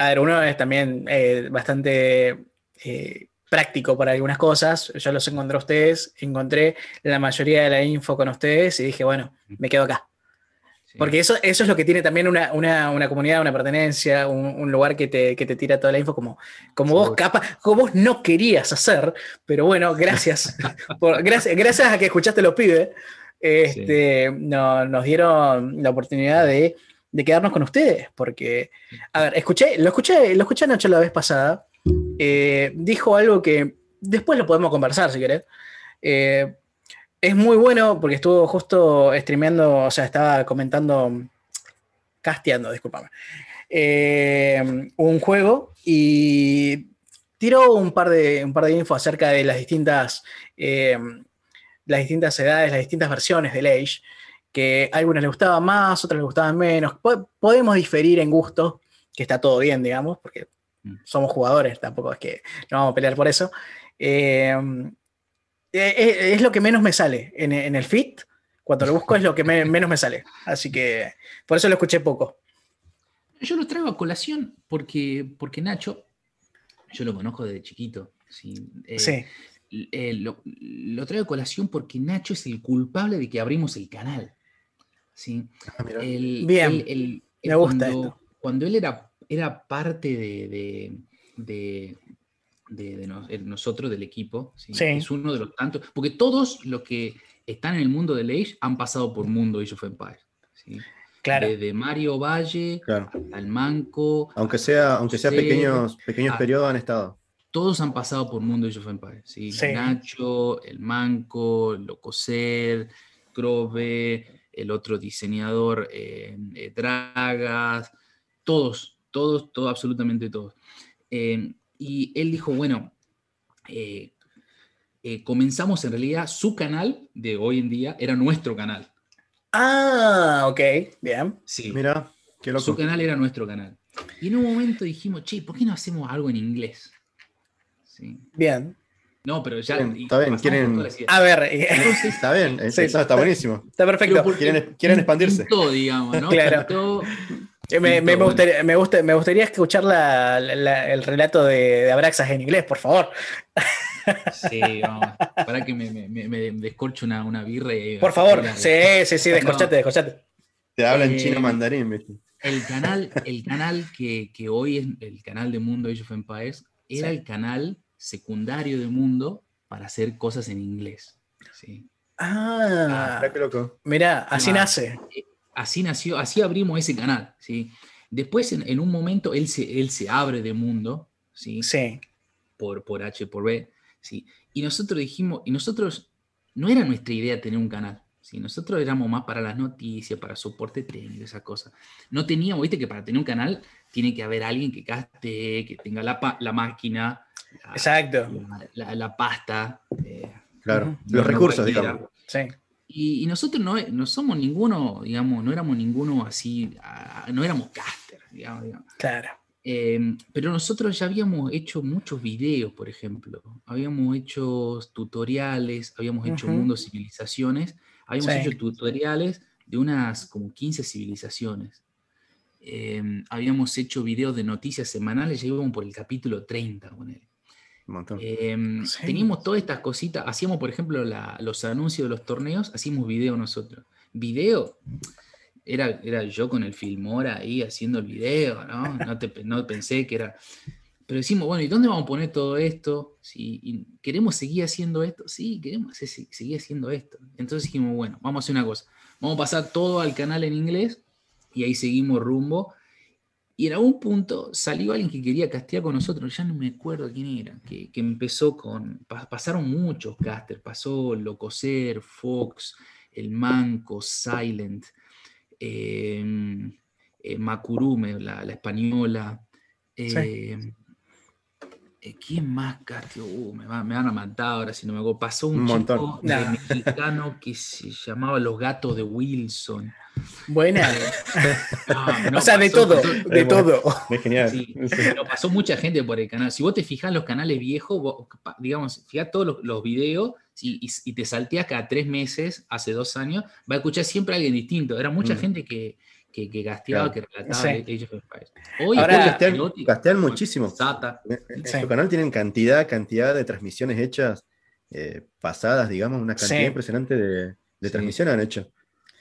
a ver, uno es también eh, bastante eh, práctico para algunas cosas. Yo los encontré a ustedes, encontré la mayoría de la info con ustedes y dije, bueno, me quedo acá. Porque eso, eso es lo que tiene también una, comunidad, una pertenencia, un, lugar que te, tira toda la info como, como vos capaz, como vos no querías hacer, pero bueno, gracias. gracias, gracias a que escuchaste los pibes, este, nos dieron la oportunidad de de quedarnos con ustedes, porque, a ver, escuché, lo escuché, lo escuché Nacho la vez pasada, eh, dijo algo que después lo podemos conversar si querés, Eh, es muy bueno porque estuvo justo streameando, o sea, estaba comentando, casteando, discúlpame, eh, un juego y tiró un par de, un par de info acerca de las distintas, las distintas edades, las distintas versiones del Age, que a algunas les gustaba más, otras les gustaban menos. podemos diferir en gusto, que está todo bien, digamos, porque mm. somos jugadores, tampoco es que no vamos a pelear por eso. Eh, es lo que menos me sale en, el fit. Cuando lo busco es lo que menos me sale. Así que por eso lo escuché poco. Yo lo traigo a colación porque, porque Nacho, yo lo conozco desde chiquito. Sí. Eh, eh, lo, traigo a colación porque Nacho es el culpable de que abrimos el canal. ¿Sí? Ah, Bien, me gusta cuando, esto. Cuando él era, era parte de, de, nosotros, del equipo, es uno de los tantos, porque todos los que están en el mundo de Age han pasado por Mundo Age of Empires. ¿sí? Claro. Desde Mario Valle al Manco. Aunque sea, aunque sea pequeños, pequeños periodos han estado. Todos han pasado por Mundo Age of Empires. ¿sí? Nacho, el Manco, Locoser, Grove, el otro diseñador, eh, eh, Dragas, todos, todos, todos, absolutamente todos. Eh, y él dijo, bueno, comenzamos en realidad su canal de hoy en día, era nuestro canal. Ah, ok, bien. Sí. Mira, qué loco. Su canal era nuestro canal. Y en un momento dijimos, che, ¿por qué no hacemos algo en inglés? Sí. Bien. No, pero ya. está bien, quieren. A ver, está bien, está, buenísimo. Está perfecto. Quieren, quieren expandirse. Todo, digamos, ¿no? Claro. me, me, gustaría, me, me, gustaría, escuchar la, el relato de, de, Abraxas en inglés, por favor. Sí, vamos. Para que me, me descorche una, una, birra. Y, por favor, sí, sí, sí, descorchate, descorchate. Te hablan en chino eh, mandarín, ¿viste? El canal, el canal que, que, hoy es el canal de Mundo Age of Empires era el canal secundario de mundo para hacer cosas en inglés. ¿sí? Ah, ah qué loco. Mira, así nace. Eh, así nació, así abrimos ese canal. ¿sí? Después, en, un momento, él se, él se abre de mundo. ¿sí? sí. Por, por H, por B. ¿sí? Y nosotros dijimos, y nosotros, no era nuestra idea tener un canal. ¿sí? Nosotros éramos más para las noticias, para soporte técnico, esa cosa. No teníamos, viste que para tener un canal tiene que haber alguien que caste, que tenga la, la máquina, Exacto. La, pasta. Eh, claro, los recursos, digamos. Sí. Y, nosotros no, no, somos ninguno, digamos, no éramos ninguno así, no éramos caster, digamos. Claro. Em, pero nosotros ya habíamos hecho muchos videos, por ejemplo. Habíamos hecho tutoriales, habíamos hecho Mundo Civilizaciones, habíamos hecho tutoriales de unas como 15 civilizaciones. Em, habíamos hecho videos de noticias semanales, ya íbamos por el capítulo 30 con él. Em, teníamos todas estas cositas, hacíamos por ejemplo los anuncios de los torneos, hacíamos video nosotros. Video, era, era yo con el Filmora ahí haciendo el video, ¿no? No, pensé que era... Pero decimos, bueno, ¿y dónde vamos a poner todo esto? Si queremos seguir haciendo esto, sí, queremos seguir haciendo esto. Entonces dijimos, bueno, vamos a hacer una cosa, vamos a pasar todo al canal en inglés y ahí seguimos rumbo y en algún punto salió alguien que quería castear con nosotros, ya no me acuerdo quién era, que, empezó con, pasaron muchos casters, pasó Locoser, Fox, El Manco, Silent, eh, eh, Macurume, la, española. Eh, ¿Quién más casteó? Uh, me, van a matar ahora si no me acuerdo. Pasó un, chico mexicano que se llamaba Los Gatos de Wilson. Buena. o sea, de todo, de todo. Es genial. pero pasó mucha gente por el canal. Si vos te fijas en los canales viejos, digamos, fijás todos los, videos y, te salteas cada tres meses, hace dos años, va a escuchar siempre a alguien distinto. Era mucha mm. gente que, que, que gasteaba, que relataba Age of Empires. Hoy Ahora, gastean, muchísimo. En su canal tienen cantidad, cantidad de transmisiones hechas, eh, pasadas, digamos, una cantidad impresionante de, de transmisiones han hecho.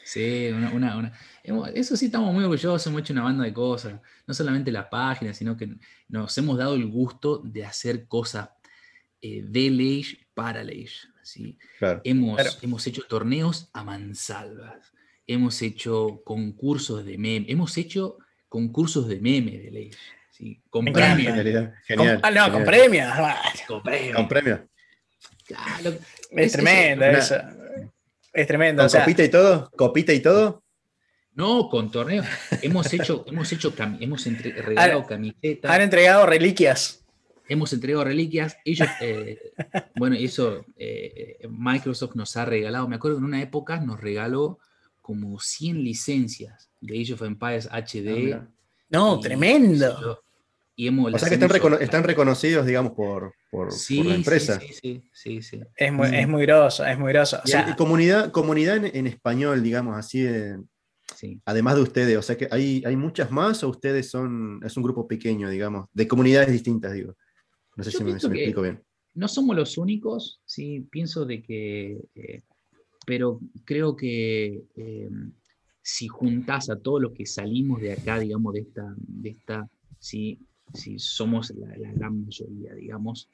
Sí, una, una, Eso sí, estamos muy orgullosos, hemos hecho una banda de cosas, no solamente la página, sino que nos hemos dado el gusto de hacer cosas eh, de Leish para Leish. ¿sí? Hemos, hemos hecho torneos a mansalvas, hemos hecho concursos de meme, hemos hecho concursos de meme de Leish. ¿sí? Con premios. Genial, ah, no, con premios. Con premios. Claro, Es, Es- tremendo es- eso. Es tremendo. ¿Con o sea, copita y todo? ¿Copita y todo? No, con torneos. Hemos hecho, hemos hecho, cam- hemos entre- regalado camisetas, han entregado reliquias. hemos entregado reliquias. Ellos, eh, bueno, eso eh, Microsoft nos ha regalado. Me acuerdo que en una época nos regaló como 100 licencias de Age of Empires HD. Ah. No, y- tremendo. Y hemos, O sea que están, recono- están reconocidos, digamos, por, por, Sí, por la sí, empresa. Sí, sí, sí, sí. Es muy, Mm. es muy groso, es muy groso. O Y sea, hay comunidad, comunidad en, en español, digamos, así, de- sí. además de ustedes. O sea que hay, hay muchas más o ustedes son, es un grupo pequeño, digamos, de comunidades distintas, digo. No sé Yo si me, si explico bien. no somos los únicos, sí, pienso de que, eh, pero creo que eh, si juntás a todos los que salimos de acá, digamos, de esta, de esta, si, si somos la, la gran mayoría, digamos,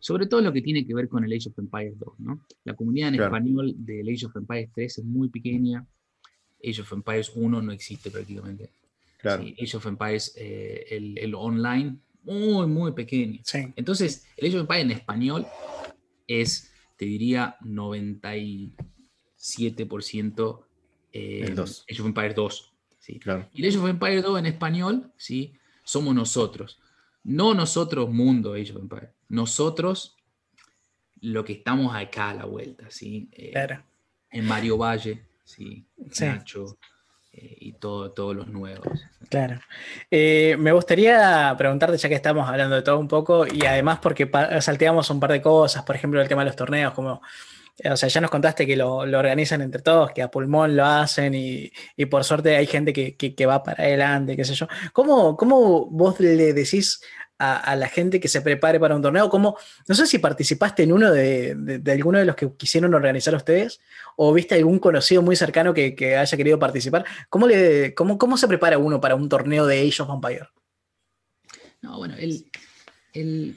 sobre todo lo que tiene que ver con el Age of Empires 2, ¿no? La comunidad en Claro. español del Age of Empires 3 es muy pequeña, Age of Empires 1 no existe prácticamente. Claro. Sí, Age of Empires, eh, el, el online, muy, muy pequeño. sí. Entonces, el Age of Empires en español es, te diría, 97% eh, El dos. Age of Empires 2. ¿sí? Claro. Y el Age of Empires 2 en español, ¿sí? Somos nosotros. No nosotros, mundo Age of Empires. Nosotros, lo que estamos acá a la vuelta. ¿sí? Eh, Claro. En Mario Valle, ¿sí? Sí. Nacho eh, y todo, todos los nuevos. Claro. Eh, me gustaría preguntarte, ya que estamos hablando de todo un poco, y además porque salteamos un par de cosas, por ejemplo, el tema de los torneos, como, o sea, ya nos contaste que lo, lo organizan entre todos, que a pulmón lo hacen, y, y por suerte hay gente que, que- va para adelante, qué sé yo. ¿Cómo, cómo vos le decís a, la gente que se prepare para un torneo? ¿Cómo, no sé si participaste en uno de, de- alguno de los que quisieron organizar ustedes, o viste algún conocido muy cercano que, que haya querido participar. ¿Cómo, le, cómo, ¿Cómo se prepara uno para un torneo de Age of Empire? No, bueno, el, el-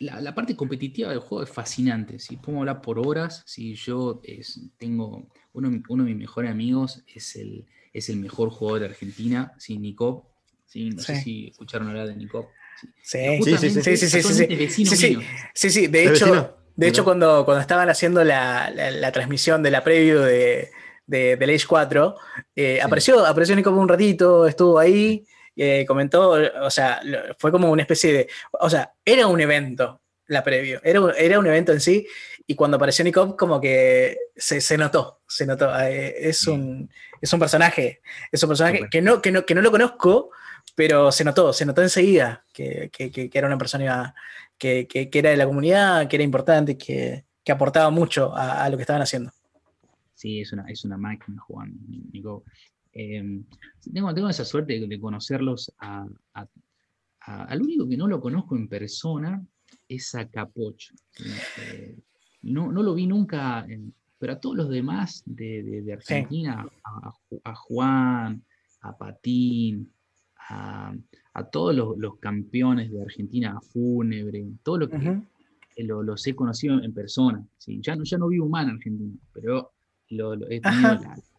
la, la parte competitiva del juego es fascinante. Si podemos hablar por horas, si yo es- tengo uno, uno de mis mejores amigos es el, es el mejor jugador de Argentina, sí, Nikop. Sí, no sé Sí. si escucharon hablar de Nikop. Sí, Sí, sí, sí. Sí, sí, sí, sí, sí. Sí, sí. sí, sí, de ¿Es hecho, vecino? de hecho cuando, cuando estaban haciendo la, la- la transmisión de la preview de, de, del Age 4, eh, apareció, apareció Nico por un ratito, estuvo ahí, eh, comentó, o sea, fue como una especie de, o sea, era un evento la preview, era, un- era un evento en sí, y cuando apareció Nico como que se, se notó, se notó, eh, es, un, es un personaje, es un personaje que no, que, no, que no lo conozco, pero se notó, se notó enseguida que, que- que- era una persona que, que- era de la comunidad, que era importante, que, que aportaba mucho a, a lo que estaban haciendo. Sí, es una, es una máquina jugando, Nico. Eh, tengo, tengo esa suerte de, de conocerlos a, a- a- al único que no lo conozco en persona es a Capoch. ¿sí? Eh, no, no lo vi nunca, en- pero a todos los demás de, de- de Argentina, a, a Ju- a Juan, a Patín, a, todos los, los campeones de Argentina, a Fúnebre, todo lo que eh, lo- los he conocido en persona. ¿sí? Ya, no, ya no vivo más en Argentina, pero lo, lo- he tenido la,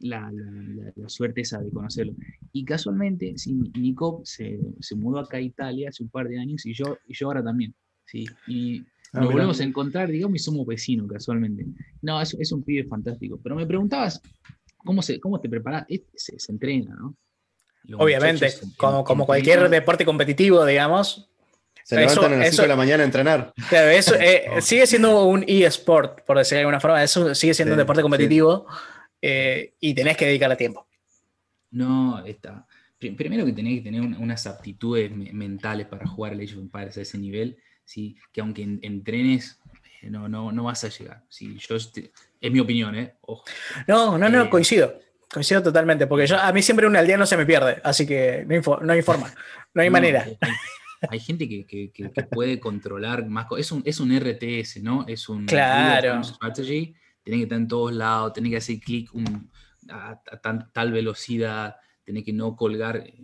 la- la- la- la suerte esa de conocerlo. Y casualmente, sí, Nico se, se mudó acá a Italia hace un par de años y yo, y yo ahora también. ¿sí? Y Ah, nos volvemos a encontrar, digamos, y somos vecinos casualmente. No, es, es un pibe fantástico. Pero me preguntabas, ¿cómo, se, cómo te preparas? Es- Se, se entrena, ¿no? Los Obviamente, en- como, como cualquier deporte competitivo, digamos. Se Eso- levantan a las eso- 5 de la mañana a entrenar. Claro, eso eh, sigue siendo un eSport, por decirlo de alguna forma. Eso sigue siendo un Sí, deporte sí. Eh, y tenés que dedicarle tiempo. No, está. pri- Primero que tenés que tener un- unas aptitudes me- mentales para jugar al Age of Empires a ese nivel, ¿sí? que aunque en- entrenes, eh, no, no, no vas a llegar. ¿sí? Yo, este- es mi opinión, ¿eh? Ojo. No, no, no, Eh, coincido. Coincido totalmente, porque yo, a mí siempre un aldea no se me pierde, así que no, info- no hay forma, no hay No, manera. Hay, hay gente que, que- que- que puede controlar más cosas. Es un, es un RTS, ¿no? Es un Claro. Strategy. Tenés que estar en todos lados, tenés que hacer clic a, tal velocidad, tenés que no colgar. eh,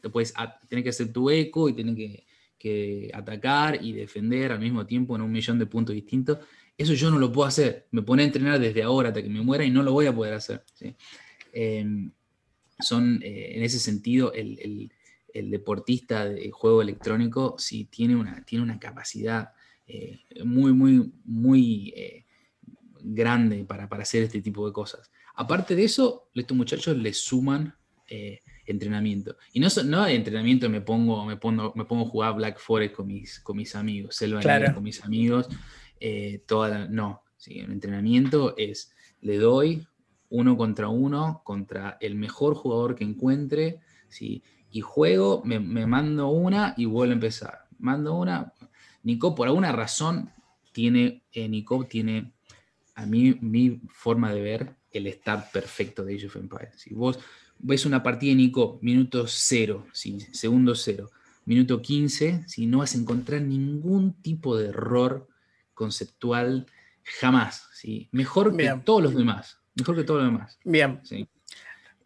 Te puedes, tenés que hacer tu eco y tenés que, atacar y defender al mismo tiempo en un millón de puntos distintos. Eso yo no lo puedo hacer. Me pone a entrenar desde ahora hasta que me muera y no lo voy a poder hacer. Em, son, eh, en ese sentido, el, el- el deportista de juego electrónico sí tiene una, tiene una capacidad eh, muy, muy, muy eh, grande para, para, hacer este tipo de cosas. Aparte de eso, estos muchachos le suman eh, entrenamiento. Y no, no entrenamiento me pongo, me, pongo, me pongo a jugar Black Forest con mis, con mis amigos, Selva con mis amigos, toda no, ¿sí? el entrenamiento es, le doy uno contra uno contra el mejor jugador que encuentre, ¿sí? y juego, me, mando una y vuelvo a empezar. Mando una. Nico, por alguna razón, tiene, eh, Nico tiene, a mí, mi forma de ver, el start perfecto de Age of Empires. Si vos ves una partida de Nico, minuto cero, segundo cero, minuto 15, si no vas a encontrar ningún tipo de error conceptual jamás. ¿sí? Mejor que todos los demás. Mejor que todos los demás. Bien. ¿sí?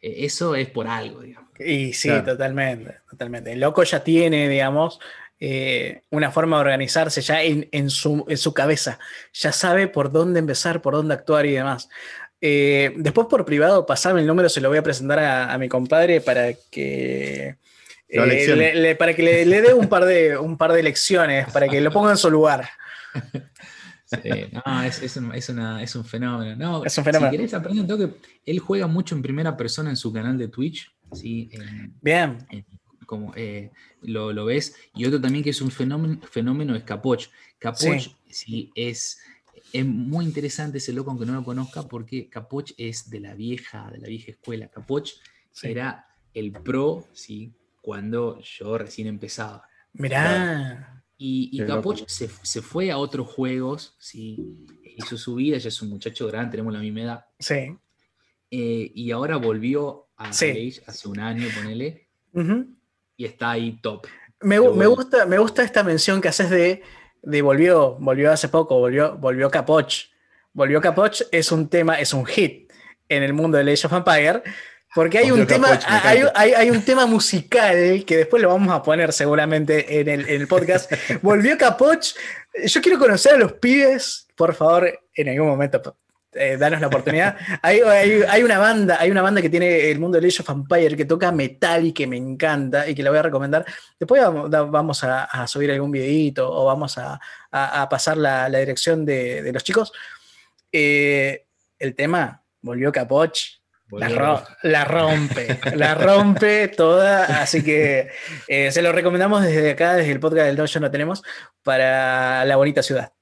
E, eso es por algo, digamos. Y sí, totalmente, totalmente. El loco ya tiene, digamos, eh, una forma de organizarse ya en, su, cabeza. Ya sabe por dónde empezar, por dónde actuar y demás. Eh, después por privado, pasarme el número, se lo voy a presentar a, mi compadre para que... Eh, le, para que le, dé un par, de, un par de lecciones, para que lo ponga en su lugar. no, es, un, fenómeno. No, es un fenómeno. Si querés aprender un toque, él juega mucho en primera persona en su canal de Twitch. ¿sí? Bien. Como eh, lo, ves. Y otro también que es un fenómeno, fenómeno es Capoch. Capoch sí. es, es muy interesante ese loco, aunque no lo conozca, porque Capoch es de la vieja, de la vieja escuela. Capoch era el pro, ¿sí? Cuando yo recién empezaba. Mirá. Y, Capoch se, fue a otros juegos, ¿sí? hizo su vida, ya es un muchacho grande, tenemos la misma edad. Sí. Eh, y ahora volvió a hace un año, ponele, y está ahí top. Me, gusta, me gusta esta mención que haces de, de volvió, volvió hace poco, volvió, volvió Capoch. Volvió Capoch es un tema, es un hit en el mundo de Age of Empire porque hay un, tema, hay, un tema musical que después lo vamos a poner seguramente en el, podcast. Volvió Capoch. Yo quiero conocer a los pibes, por favor, en algún momento. Eh, danos la oportunidad. Hay, una banda, hay una banda que tiene el mundo de Age of Empire que toca metal y que me encanta y que la voy a recomendar. Después vamos, a, subir algún videito o vamos a, pasar la, dirección de, los chicos. Eh, el tema volvió Capoch la, rompe, la rompe toda, así que eh, se lo recomendamos desde acá, desde el podcast del Dojo No Tenemos, para la bonita ciudad.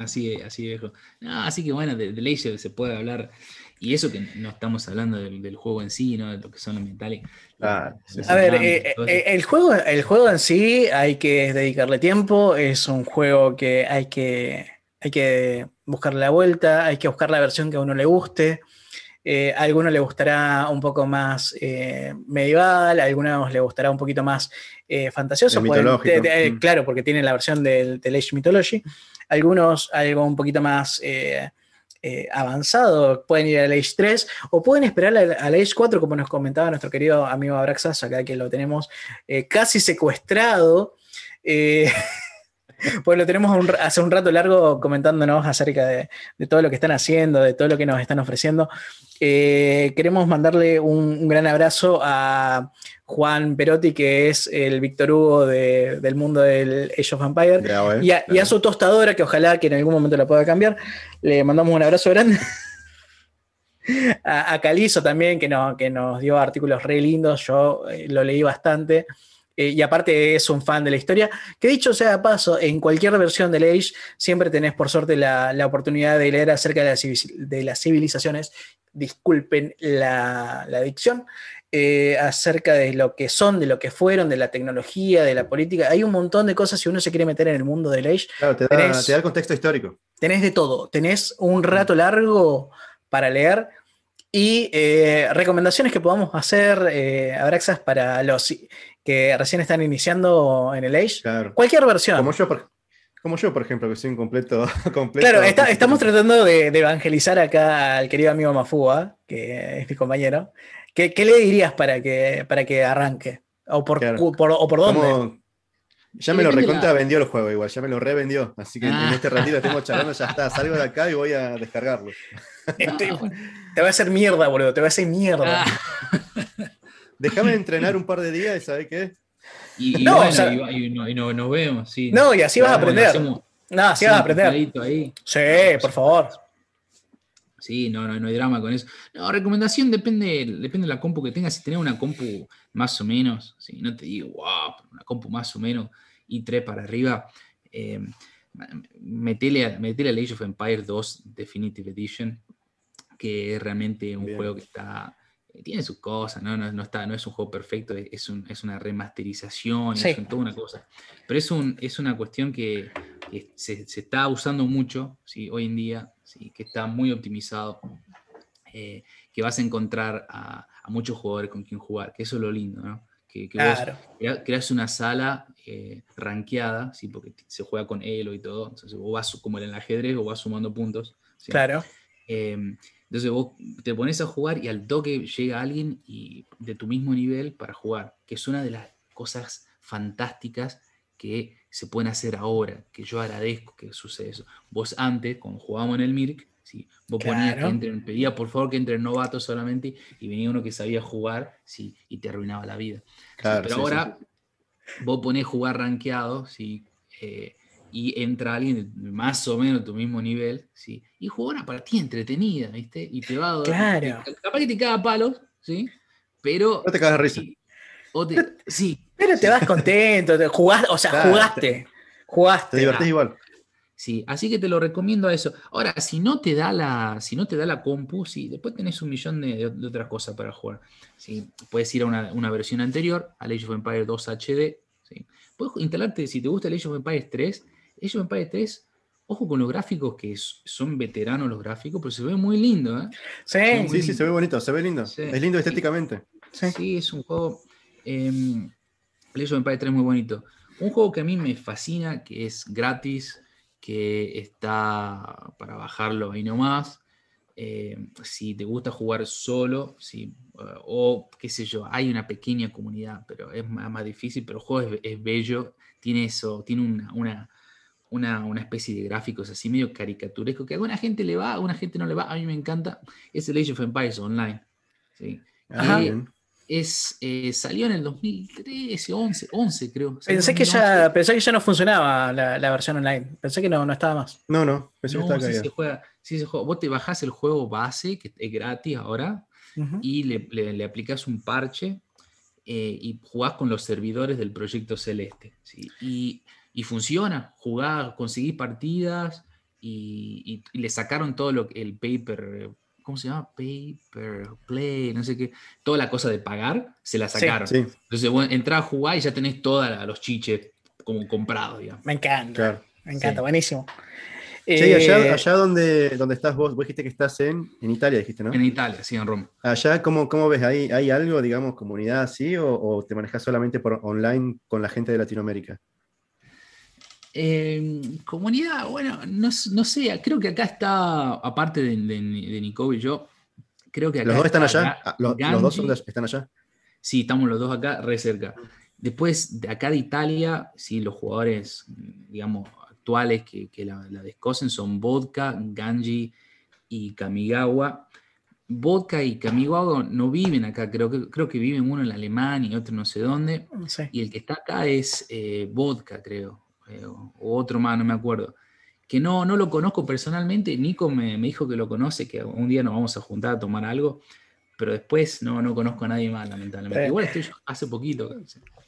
Así es, así viejo. así que bueno, de, de se puede hablar, y eso que no estamos hablando del, juego en sí, ¿no? de lo que son los metales. a ver, eh, eh, el, juego, el juego en sí hay que dedicarle tiempo, es un juego que hay que, hay que buscarle la vuelta, hay que buscar la versión que a uno le guste. Eh, a algunos le gustará un poco más eh, medieval, a algunos le gustará un poquito más eh, fantasioso. Mm. Claro, porque tiene la versión del, Age Mythology. Algunos algo un poquito más avanzado, pueden ir al Age 3 o pueden esperar al, Age 4, como nos comentaba nuestro querido amigo Abraxas, acá que lo tenemos casi secuestrado. pues lo tenemos hace un rato largo comentándonos acerca de, todo lo que están haciendo, de todo lo que nos están ofreciendo. Eh, queremos mandarle un, gran abrazo a Juan Perotti, que es el Víctor Hugo del mundo del Age of Empire, y, a, su tostadora, que ojalá que en algún momento la pueda cambiar. Le mandamos un abrazo grande. a, Calizo también, que, que nos dio artículos re lindos, yo eh, lo leí bastante. Eh, y aparte es un fan de la historia, que dicho sea de paso, en cualquier versión de Age siempre tenés por suerte la, oportunidad de leer acerca de, las civilizaciones, disculpen la, la dicción, eh, acerca de lo que son, de lo que fueron, de la tecnología, de la política. Hay un montón de cosas si uno se quiere meter en el mundo del Age. Claro, te da, el contexto histórico. Tenés de todo, tenés un rato largo para leer. Y eh, recomendaciones que podamos hacer, eh, Abraxas, para los que recién están iniciando en el Age. Cualquier versión. Como yo, por, como yo, por ejemplo, que soy un completo. completo claro, estamos tratando de, evangelizar acá al querido amigo Mafúa, que es mi compañero. ¿Qué, le dirías para que, para que arranque? ¿O por, o por dónde? Ya me lo recontra vendió el juego igual, ya me lo revendió. Así que en ah. este ratito estamos charlando, ya está, salgo de acá y voy a descargarlo. Te va a hacer mierda, boludo, te va a hacer mierda. Ah. Déjame entrenar un par de días y ¿sabes qué? Y, y No, bueno, o sea- y, no- y no- nos vemos, sí. No, y así vas a aprender. hacemos- No, así vas a aprender. ahí. Sí, por favor. Sí, no, no, no hay drama con eso. No, recomendación depende, depende de la compu que tengas. Si tenés una compu más o menos, sí, no te digo, wow, una compu más o menos, i3 para arriba, eh, metele, a- metele al Age of Empires 2 Definitive Edition, que es realmente un Bien. juego que está, eh, tiene sus cosas, ¿no? No, no está, no es un juego perfecto, es, es un- es una remasterización, Sí. es un- toda una cosa. Pero es, un, es una cuestión que, que se, se está usando mucho ¿sí? hoy en día, ¿sí? que está muy optimizado, eh, que vas a encontrar a, a muchos jugadores con quien jugar, que eso es lo lindo, ¿no? Que, que vos Claro. crea- creas una sala eh, rankeada, ¿sí? porque se juega con Elo y todo, entonces vos vas, como en el ajedrez, vos vas sumando puntos. ¿sí? Claro. Eh, entonces vos te pones a jugar y al toque llega alguien y, de tu mismo nivel para jugar, que es una de las cosas fantásticas que se pueden hacer ahora, que yo agradezco que suceda eso. Vos antes, cuando jugábamos en el Mirk, ¿sí? vos ponías que Claro. entren, pedía por favor que entren novatos solamente y venía uno que sabía jugar ¿sí? y te arruinaba la vida. ¿sí? Claro, Pero sí, sí, ahora vos ponés jugar rankeado, ¿sí? Eh, y entra alguien de más o menos tu mismo nivel, ¿sí? Y juega una partida entretenida, ¿viste? Y te va a Claro. te- capaz que te caga palos, ¿sí? Pero. No te cagas risa. y- o te- sí, Pero te vas contento, te jugaste, o sea, Claro, jugaste. Te Jugaste. divertís igual. sí. Así que te lo recomiendo a eso. Ahora, si no te da la, si no te da la compu, sí, después tenés un millón de, de otras cosas para jugar. ¿sí? Puedes ir a una, una versión anterior, al Age of Empires 2 HD. ¿sí? Puedes instalarte, si te gusta el Age of Empires 3, Age of Empires 3, ojo con los gráficos, que son veteranos los gráficos, pero se ve muy lindo, ¿eh? Sí, Sí, sí, lindo. se ve bonito, se ve lindo. Sí. Es lindo estéticamente. sí. Sí, es un juego. Eh, el Age of Empires 3 muy bonito. Un juego que a mí me fascina, que es gratis, que está para bajarlo ahí nomás. Eh, si te gusta jugar solo, si, eh, o qué sé yo, hay una pequeña comunidad, pero es más, más difícil, pero el juego es, es bello, tiene eso, tiene una, una, una, una especie de gráficos así medio caricaturesco, que a alguna gente le va, a alguna gente no le va, a mí me encanta, es el Age of Empires Online. ¿sí? Ajá. Que. Es, eh, salió en el 2013, 11, 11 creo. Pensé en que, 2011. ya, pensé que ya no funcionaba la, la versión online. Pensé que no, no estaba más. No, no, pensé que No, estaba sí caído. se juega, sí se juega. Vos te bajás el juego base, que es gratis ahora, y le, le, le aplicás un parche eh, y jugás con los servidores del proyecto Celeste. ¿sí? Y, y funciona, jugás, conseguís partidas y, y- y le sacaron todo lo que el paper, eh, ¿cómo se llama? Paper play, no sé qué, toda la cosa de pagar, se la Sí, sacaron. Sí, Entonces entrás a jugar y ya tenés todos los chiches como comprados, digamos. Me encanta. claro. Me encanta, Sí. buenísimo. Che, y Eh, allá, allá donde, donde estás vos, vos dijiste que estás en, en Italia, dijiste, ¿no? En Italia, sí, en Roma. Allá, ¿cómo, cómo ves? ¿Hay, ¿Hay algo, digamos, comunidad así o, o te manejas solamente por online con la gente de Latinoamérica? Eh, comunidad, bueno, no, sé, creo que acá está, aparte de, de, de Nico y yo, creo que acá ¿Los dos están está allá? Ah, ¿Los, los dos son están allá? Sí, estamos los dos acá, re cerca. Después, de acá de Italia, sí, los jugadores, digamos, actuales que, que la, la descosen son Vodka, Ganji y Kamigawa. Vodka y Kamigawa no viven acá, creo que, creo que viven uno en Alemania y otro no sé dónde. sí. Y el que está acá es eh, Vodka, creo, o o otro más, no me acuerdo. Que no, no lo conozco personalmente, Nico me, me dijo que lo conoce, que un día nos vamos a juntar a tomar algo, pero después no, no conozco a nadie más, lamentablemente. Eh. Igual estoy yo hace poquito.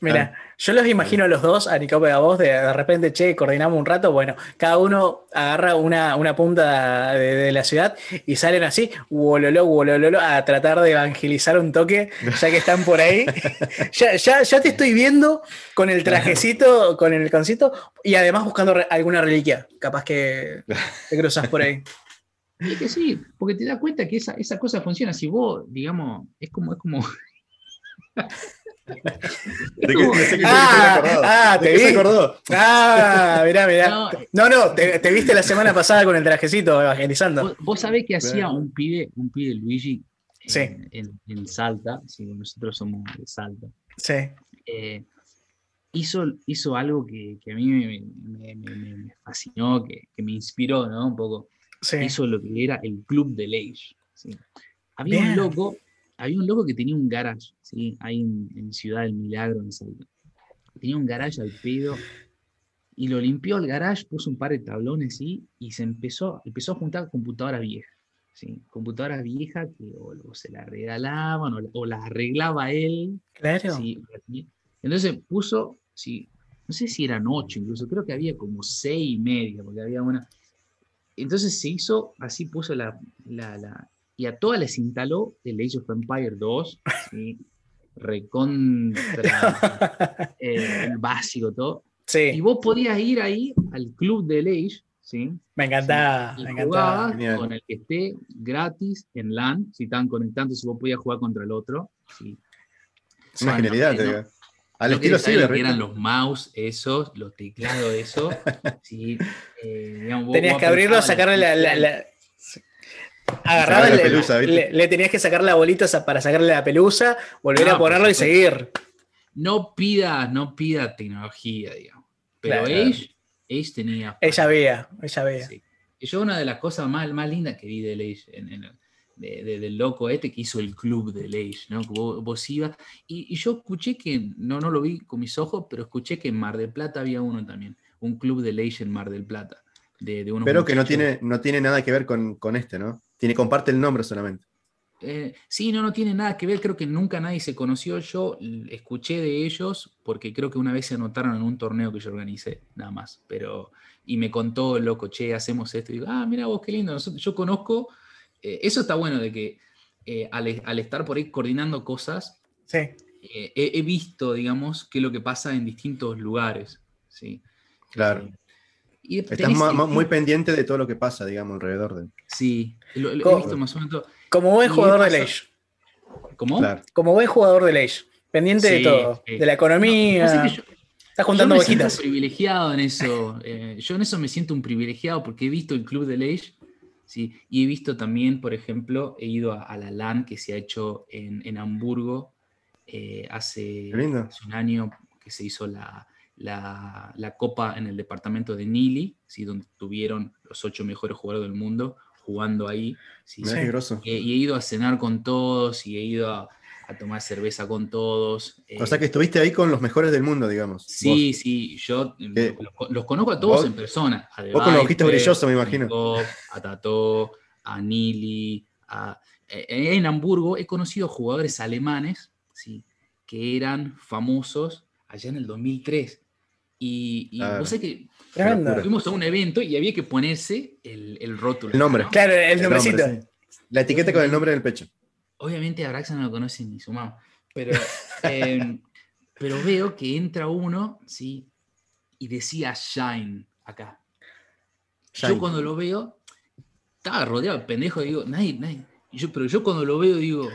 Mira, yo los imagino a los dos, a Nicope y a vos, de, de repente, che, coordinamos un rato, bueno, cada uno agarra una, una punta de, de la ciudad y salen así, wololo, wololo, a tratar de evangelizar un toque, ya que están por ahí. ya, ya, ya te estoy viendo con el trajecito, con el concito, y además buscando re- alguna reliquia, capaz que te cruzas por ahí. Y que sí, porque te das cuenta que esa, esa cosa funciona. Si vos, digamos, es como, es como. ¿De qué, como- de qué- de qué Ah, acordó? ah, ¿De te vi. acordó? Ah, mirá, mirá. No. No, no, te, te viste la semana pasada con el trajecito evangelizando. Vos, vos sabés que hacía un pibe, un pibe Luigi en, Sí. en- en Salta, sí, nosotros somos de Salta. Sí. eh, hizo, hizo algo que, que a mí me, me- me- me- me fascinó, que, que me inspiró, ¿no? Un poco. Sí. Hizo lo que era el Club de Age. ¿sí? Había Bien. un loco, había un loco que tenía un garage, ¿sí? Ahí en, en Ciudad del Milagro, en Salta. tenía un garage al pedo y lo limpió el garage, puso un par de tablones y, y se empezó, empezó a juntar computadoras viejas. ¿sí? Computadoras viejas que o, se las regalaban o, las arreglaba él. Claro. Entonces puso, sí, no sé si eran ocho incluso, creo que había como seis y media, porque había una. Entonces se hizo, así puso la, la, y a todas les instaló el Age of Empire 2, ¿sí? recontra eh, el básico, todo. Y vos podías ir ahí al club de Age, ¿sí? Me encantaba, me encantaba. Con el que esté gratis en LAN, si estaban conectando, si vos podías jugar contra el otro. ¿sí? Una genialidad, te Al estilo Ciber. eran los mouse, esos, los teclados, eso. sí, eh, Tenías que abrirlo, sacarle la, la, Agarraba la pelusa, le, tenías que sacar la bolita para sacarle la pelusa, volver a ponerlo y seguir. No pida, no pida tecnología, digamos. Pero Age, tenía. Ella veía, ella veía. Yo una de las cosas más, más lindas que vi de Age, del loco este que hizo el club de Age, ¿no? Vos, ibas, y, yo escuché que, no, no lo vi con mis ojos, pero escuché que en Mar del Plata había uno también, un club de Age en Mar del Plata. De, de pero que no tiene, no tiene nada que ver con, con este, ¿no? Tiene, comparte el nombre solamente. Eh, sí, no, no tiene nada que ver, creo que nunca nadie se conoció. Yo escuché de ellos porque creo que una vez se anotaron en un torneo que yo organicé, nada más. Pero, y me contó, loco, che, hacemos esto. Y digo, ah, mira vos, qué lindo. Yo conozco, eh, eso está bueno de que eh, al, estar por ahí coordinando cosas, he, visto, digamos, qué es lo que pasa en distintos lugares. ¿sí? Claro. Estás muy pendiente de todo lo que pasa, digamos, alrededor de. Sí, lo, he visto más o menos. Como buen jugador de Age. ¿Cómo? Como buen jugador de Age. Pendiente de todo. De la economía. Estás juntando yo me siento privilegiado en eso. Eh, yo en eso me siento un privilegiado porque he visto el club de Age. ¿Sí? Y he visto también, por ejemplo, he ido a, la LAN que se ha hecho en, Hamburgo eh, hace, hace un año que se hizo la, la, copa en el departamento de Nili, ¿sí? donde tuvieron los ocho mejores jugadores del mundo jugando ahí. ¿sí? Eh, y, he ido a cenar con todos y he ido a, tomar cerveza con todos. o sea que estuviste ahí con los mejores del mundo, digamos. Sí, sí, yo los, conozco a todos en persona. A vos con los ojitos brillosos, me imagino. A Tato, a Nili, eh, en Hamburgo he conocido jugadores alemanes ¿sí? que eran famosos allá en el 2003. Y, y vos sé que fuimos a un evento y había que ponerse el, el rótulo. El nombre. Claro, el nombrecito. La etiqueta con el nombre en el pecho. Obviamente Abraxa no lo conoce ni su mamá. Pero, em, pero veo que entra uno, ¿sí? Y decía Shine acá. Yo cuando lo veo, estaba rodeado de pendejo, digo, nadie, nadie. yo, pero yo cuando lo veo, digo,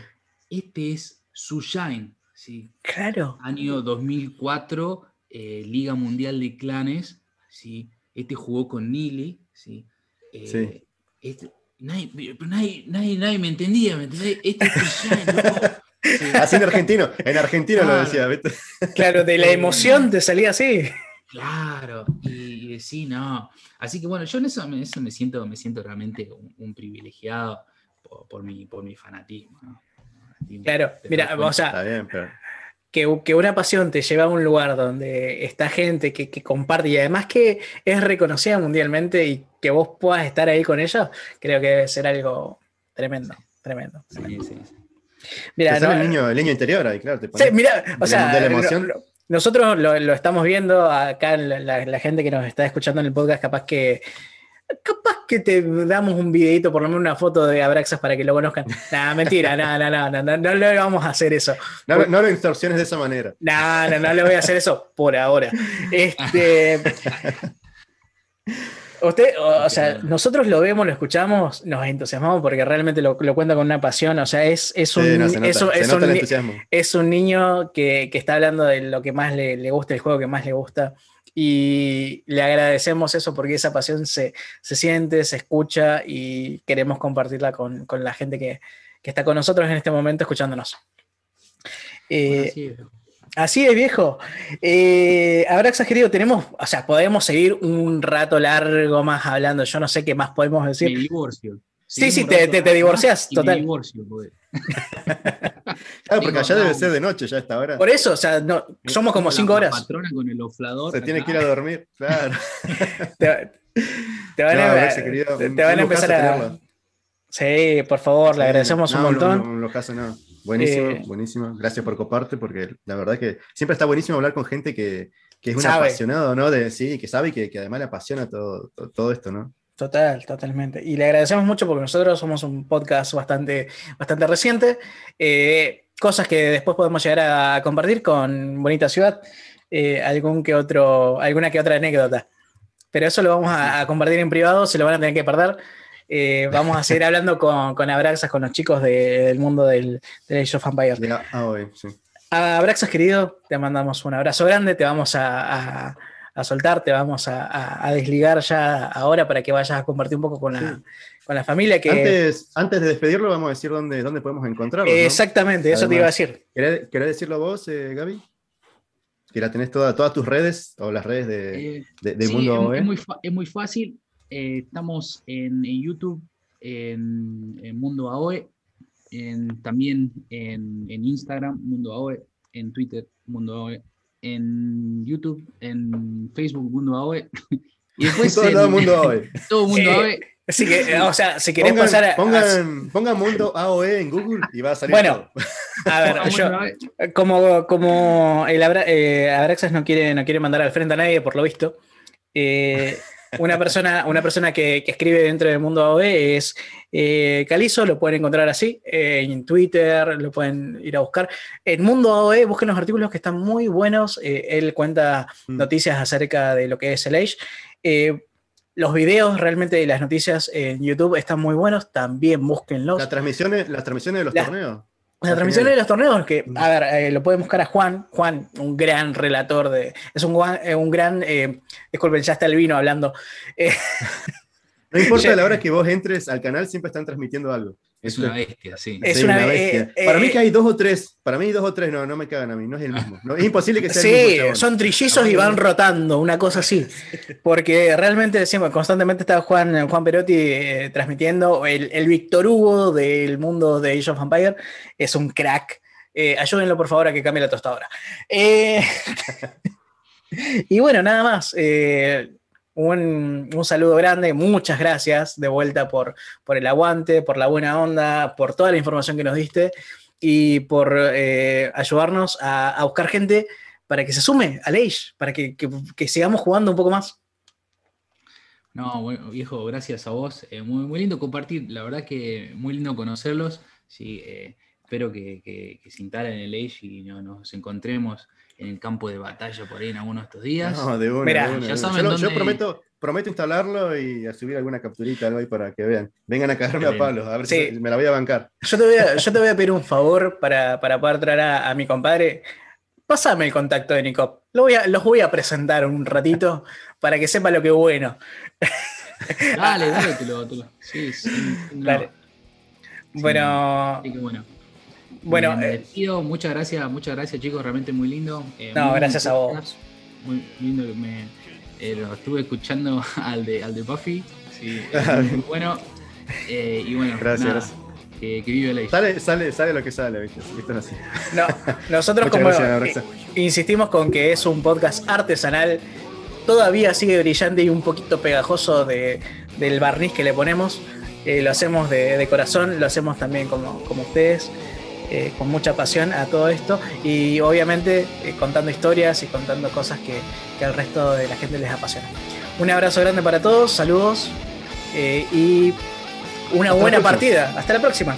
este es su Shine. ¿sí? Claro. Año 2004, eh, Liga Mundial de Clanes, ¿sí? Este jugó con Nili, ¿sí? Eh, sí. Este, nadie, nadie, me entendía, ¿me entendés? Este es Así en argentino, en argentino lo decía, ¿viste? Claro, de la emoción te salía así. Claro, y, y sí, no. Así que bueno, yo en eso, eso me, siento, me siento realmente un, privilegiado por, mi, por mi fanatismo. ¿no? Claro, mira, o sea, Está bien, pero que, una pasión te lleva a un lugar donde está gente que, comparte y además que es reconocida mundialmente y que vos puedas estar ahí con ellos, creo que debe ser algo tremendo, tremendo. Sí, sí, Mira, el, niño, el niño interior ahí, claro. sí, mira, o sea, nosotros lo, estamos viendo acá, la, gente que nos está escuchando en el podcast, capaz que Capaz que te damos un videito, por lo menos una foto de Abraxas para que lo conozcan. Nah, mentira, no, no, no, no, no, le vamos a hacer eso. No, no lo extorsiones de esa manera. No, no, no le voy a hacer eso por ahora. Este. Usted, o, sea, nosotros lo vemos, lo escuchamos, nos entusiasmamos porque realmente lo, lo cuenta con una pasión. O sea, es, es un, es, un niño que, que, está hablando de lo que más le, le gusta, el juego que más le gusta y le agradecemos eso porque esa pasión se, siente, se escucha y queremos compartirla con, la gente que, está con nosotros en este momento escuchándonos. Eh, así es, viejo. Eh, habrá exagerado, tenemos, o sea, podemos seguir un rato largo más hablando, yo no sé qué más podemos decir. Mi divorcio. Sí, sí, te, te, divorcias, total. divorcio, pues. claro, porque allá debe ser de noche ya esta hora. Por eso, o sea, no, somos como cinco horas. La patrona con el oflador. Se tiene que ir a dormir, claro. te, van, a, te, van a empezar a. Sí, por favor, le agradecemos un montón. No, no, caso, no. Buenísimo, eh, buenísimo. Gracias por coparte, porque la verdad que siempre está buenísimo hablar con gente que, que es un apasionado, ¿no? De, sí, que sabe y que, que además le apasiona todo, todo, esto, ¿no? Total, totalmente. Y le agradecemos mucho porque nosotros somos un podcast bastante, bastante reciente. Eh, cosas que después podemos llegar a compartir con Bonita Ciudad. Eh, algún que otro, alguna que otra anécdota. Pero eso lo vamos a, compartir en privado, se lo van a tener que perder. Eh, vamos a seguir hablando con, con Abraxas, con los chicos del mundo del, del Age of Empires. ah, sí. Abraxas, querido, te mandamos un abrazo grande, te vamos a a soltar, te vamos a, desligar ya ahora para que vayas a compartir un poco con la, con la familia. Que... Antes, antes de despedirlo, vamos a decir dónde, dónde podemos encontrarlo. Exactamente, eso te iba a decir. ¿Querés, decirlo vos, eh, Gaby? Que la tenés toda, todas tus redes o las redes de, eh, Mundo AOE. Es muy, fácil. Eh, estamos en, YouTube, en, Mundo AOE, en, también en, en Instagram, Mundo AOE, en Twitter, Mundo AOE en YouTube, en Facebook Mundo AOE. Y después todo, el Mundo AOE. Todo Mundo AOE. Así que, o sea, si querés pasar a. Pongan, pongan, Mundo AOE en Google y va a salir. Bueno, a ver, yo, como, como el eh, Abraxas no quiere, no quiere mandar al frente a nadie, por lo visto, eh, una persona, una persona que, escribe dentro del mundo AOE es eh, Calizo, lo pueden encontrar así, eh, en Twitter, lo pueden ir a buscar. En Mundo AOE, busquen los artículos que están muy buenos. Eh, él cuenta mm. noticias acerca de lo que es el Age. los videos realmente de las noticias en YouTube están muy buenos, también búsquenlos. Las transmisiones, las transmisiones de los torneos. La transmisión de los torneos, que, a ver, eh, lo pueden buscar a Juan. Juan, un gran relator de. Es un, eh, un gran. Eh, disculpen, ya está el vino hablando. Eh, no importa la hora que vos entres al canal, siempre están transmitiendo algo. Es una bestia, sí. Es una, bestia. para mí que hay dos o tres. Para mí dos o tres, no, no me cagan a mí, no es el mismo. es imposible que sea sí, el mismo. Sí, son trillizos y van rotando, una cosa así. Porque realmente siempre, constantemente está Juan, Juan Perotti transmitiendo. El, el Víctor Hugo del mundo de Age of Empire es un crack. Eh, ayúdenlo por favor a que cambie la tostadora. Eh, y bueno, nada más. Eh, un, saludo grande, muchas gracias de vuelta por, por el aguante, por la buena onda, por toda la información que nos diste y por eh, ayudarnos a, buscar gente para que se sume al Age, para que, sigamos jugando un poco más. No, viejo, gracias a vos. Eh, muy, muy lindo compartir, la verdad que muy lindo conocerlos. Sí, eh, espero que, se instalen en el Age y nos encontremos en el campo de batalla por ahí en alguno de estos días. No, de una, yo, prometo, prometo instalarlo y a subir alguna capturita algo ahí para que vean. Vengan a cagarme a palos, a ver si me la voy a bancar. Yo te voy a, yo te voy a pedir un favor para, para poder traer a, mi compadre. Pásame el contacto de Nico. Lo voy a, los voy a presentar un ratito para que sepa lo que es bueno. Dale, dale, te lo, Sí, sí. Dale. Bueno. Sí, qué bueno. Bueno, eh, muchas gracias, muchas gracias chicos, realmente muy lindo. Eh, no, gracias a vos. Muy lindo que me eh, lo estuve escuchando al de, al de Buffy. Sí, muy bueno. y bueno, gracias. que, vive la sale, sale, sale lo que sale, ¿viste? así. No, nosotros como insistimos con que es un podcast artesanal, todavía sigue brillante y un poquito pegajoso de, del barniz que le ponemos. lo hacemos de, de, corazón, lo hacemos también como, como ustedes. Eh, con mucha pasión a todo esto y obviamente eh, contando historias y contando cosas que, al resto de la gente les apasiona. Un abrazo grande para todos, saludos eh, y una buena partida. Hasta la próxima.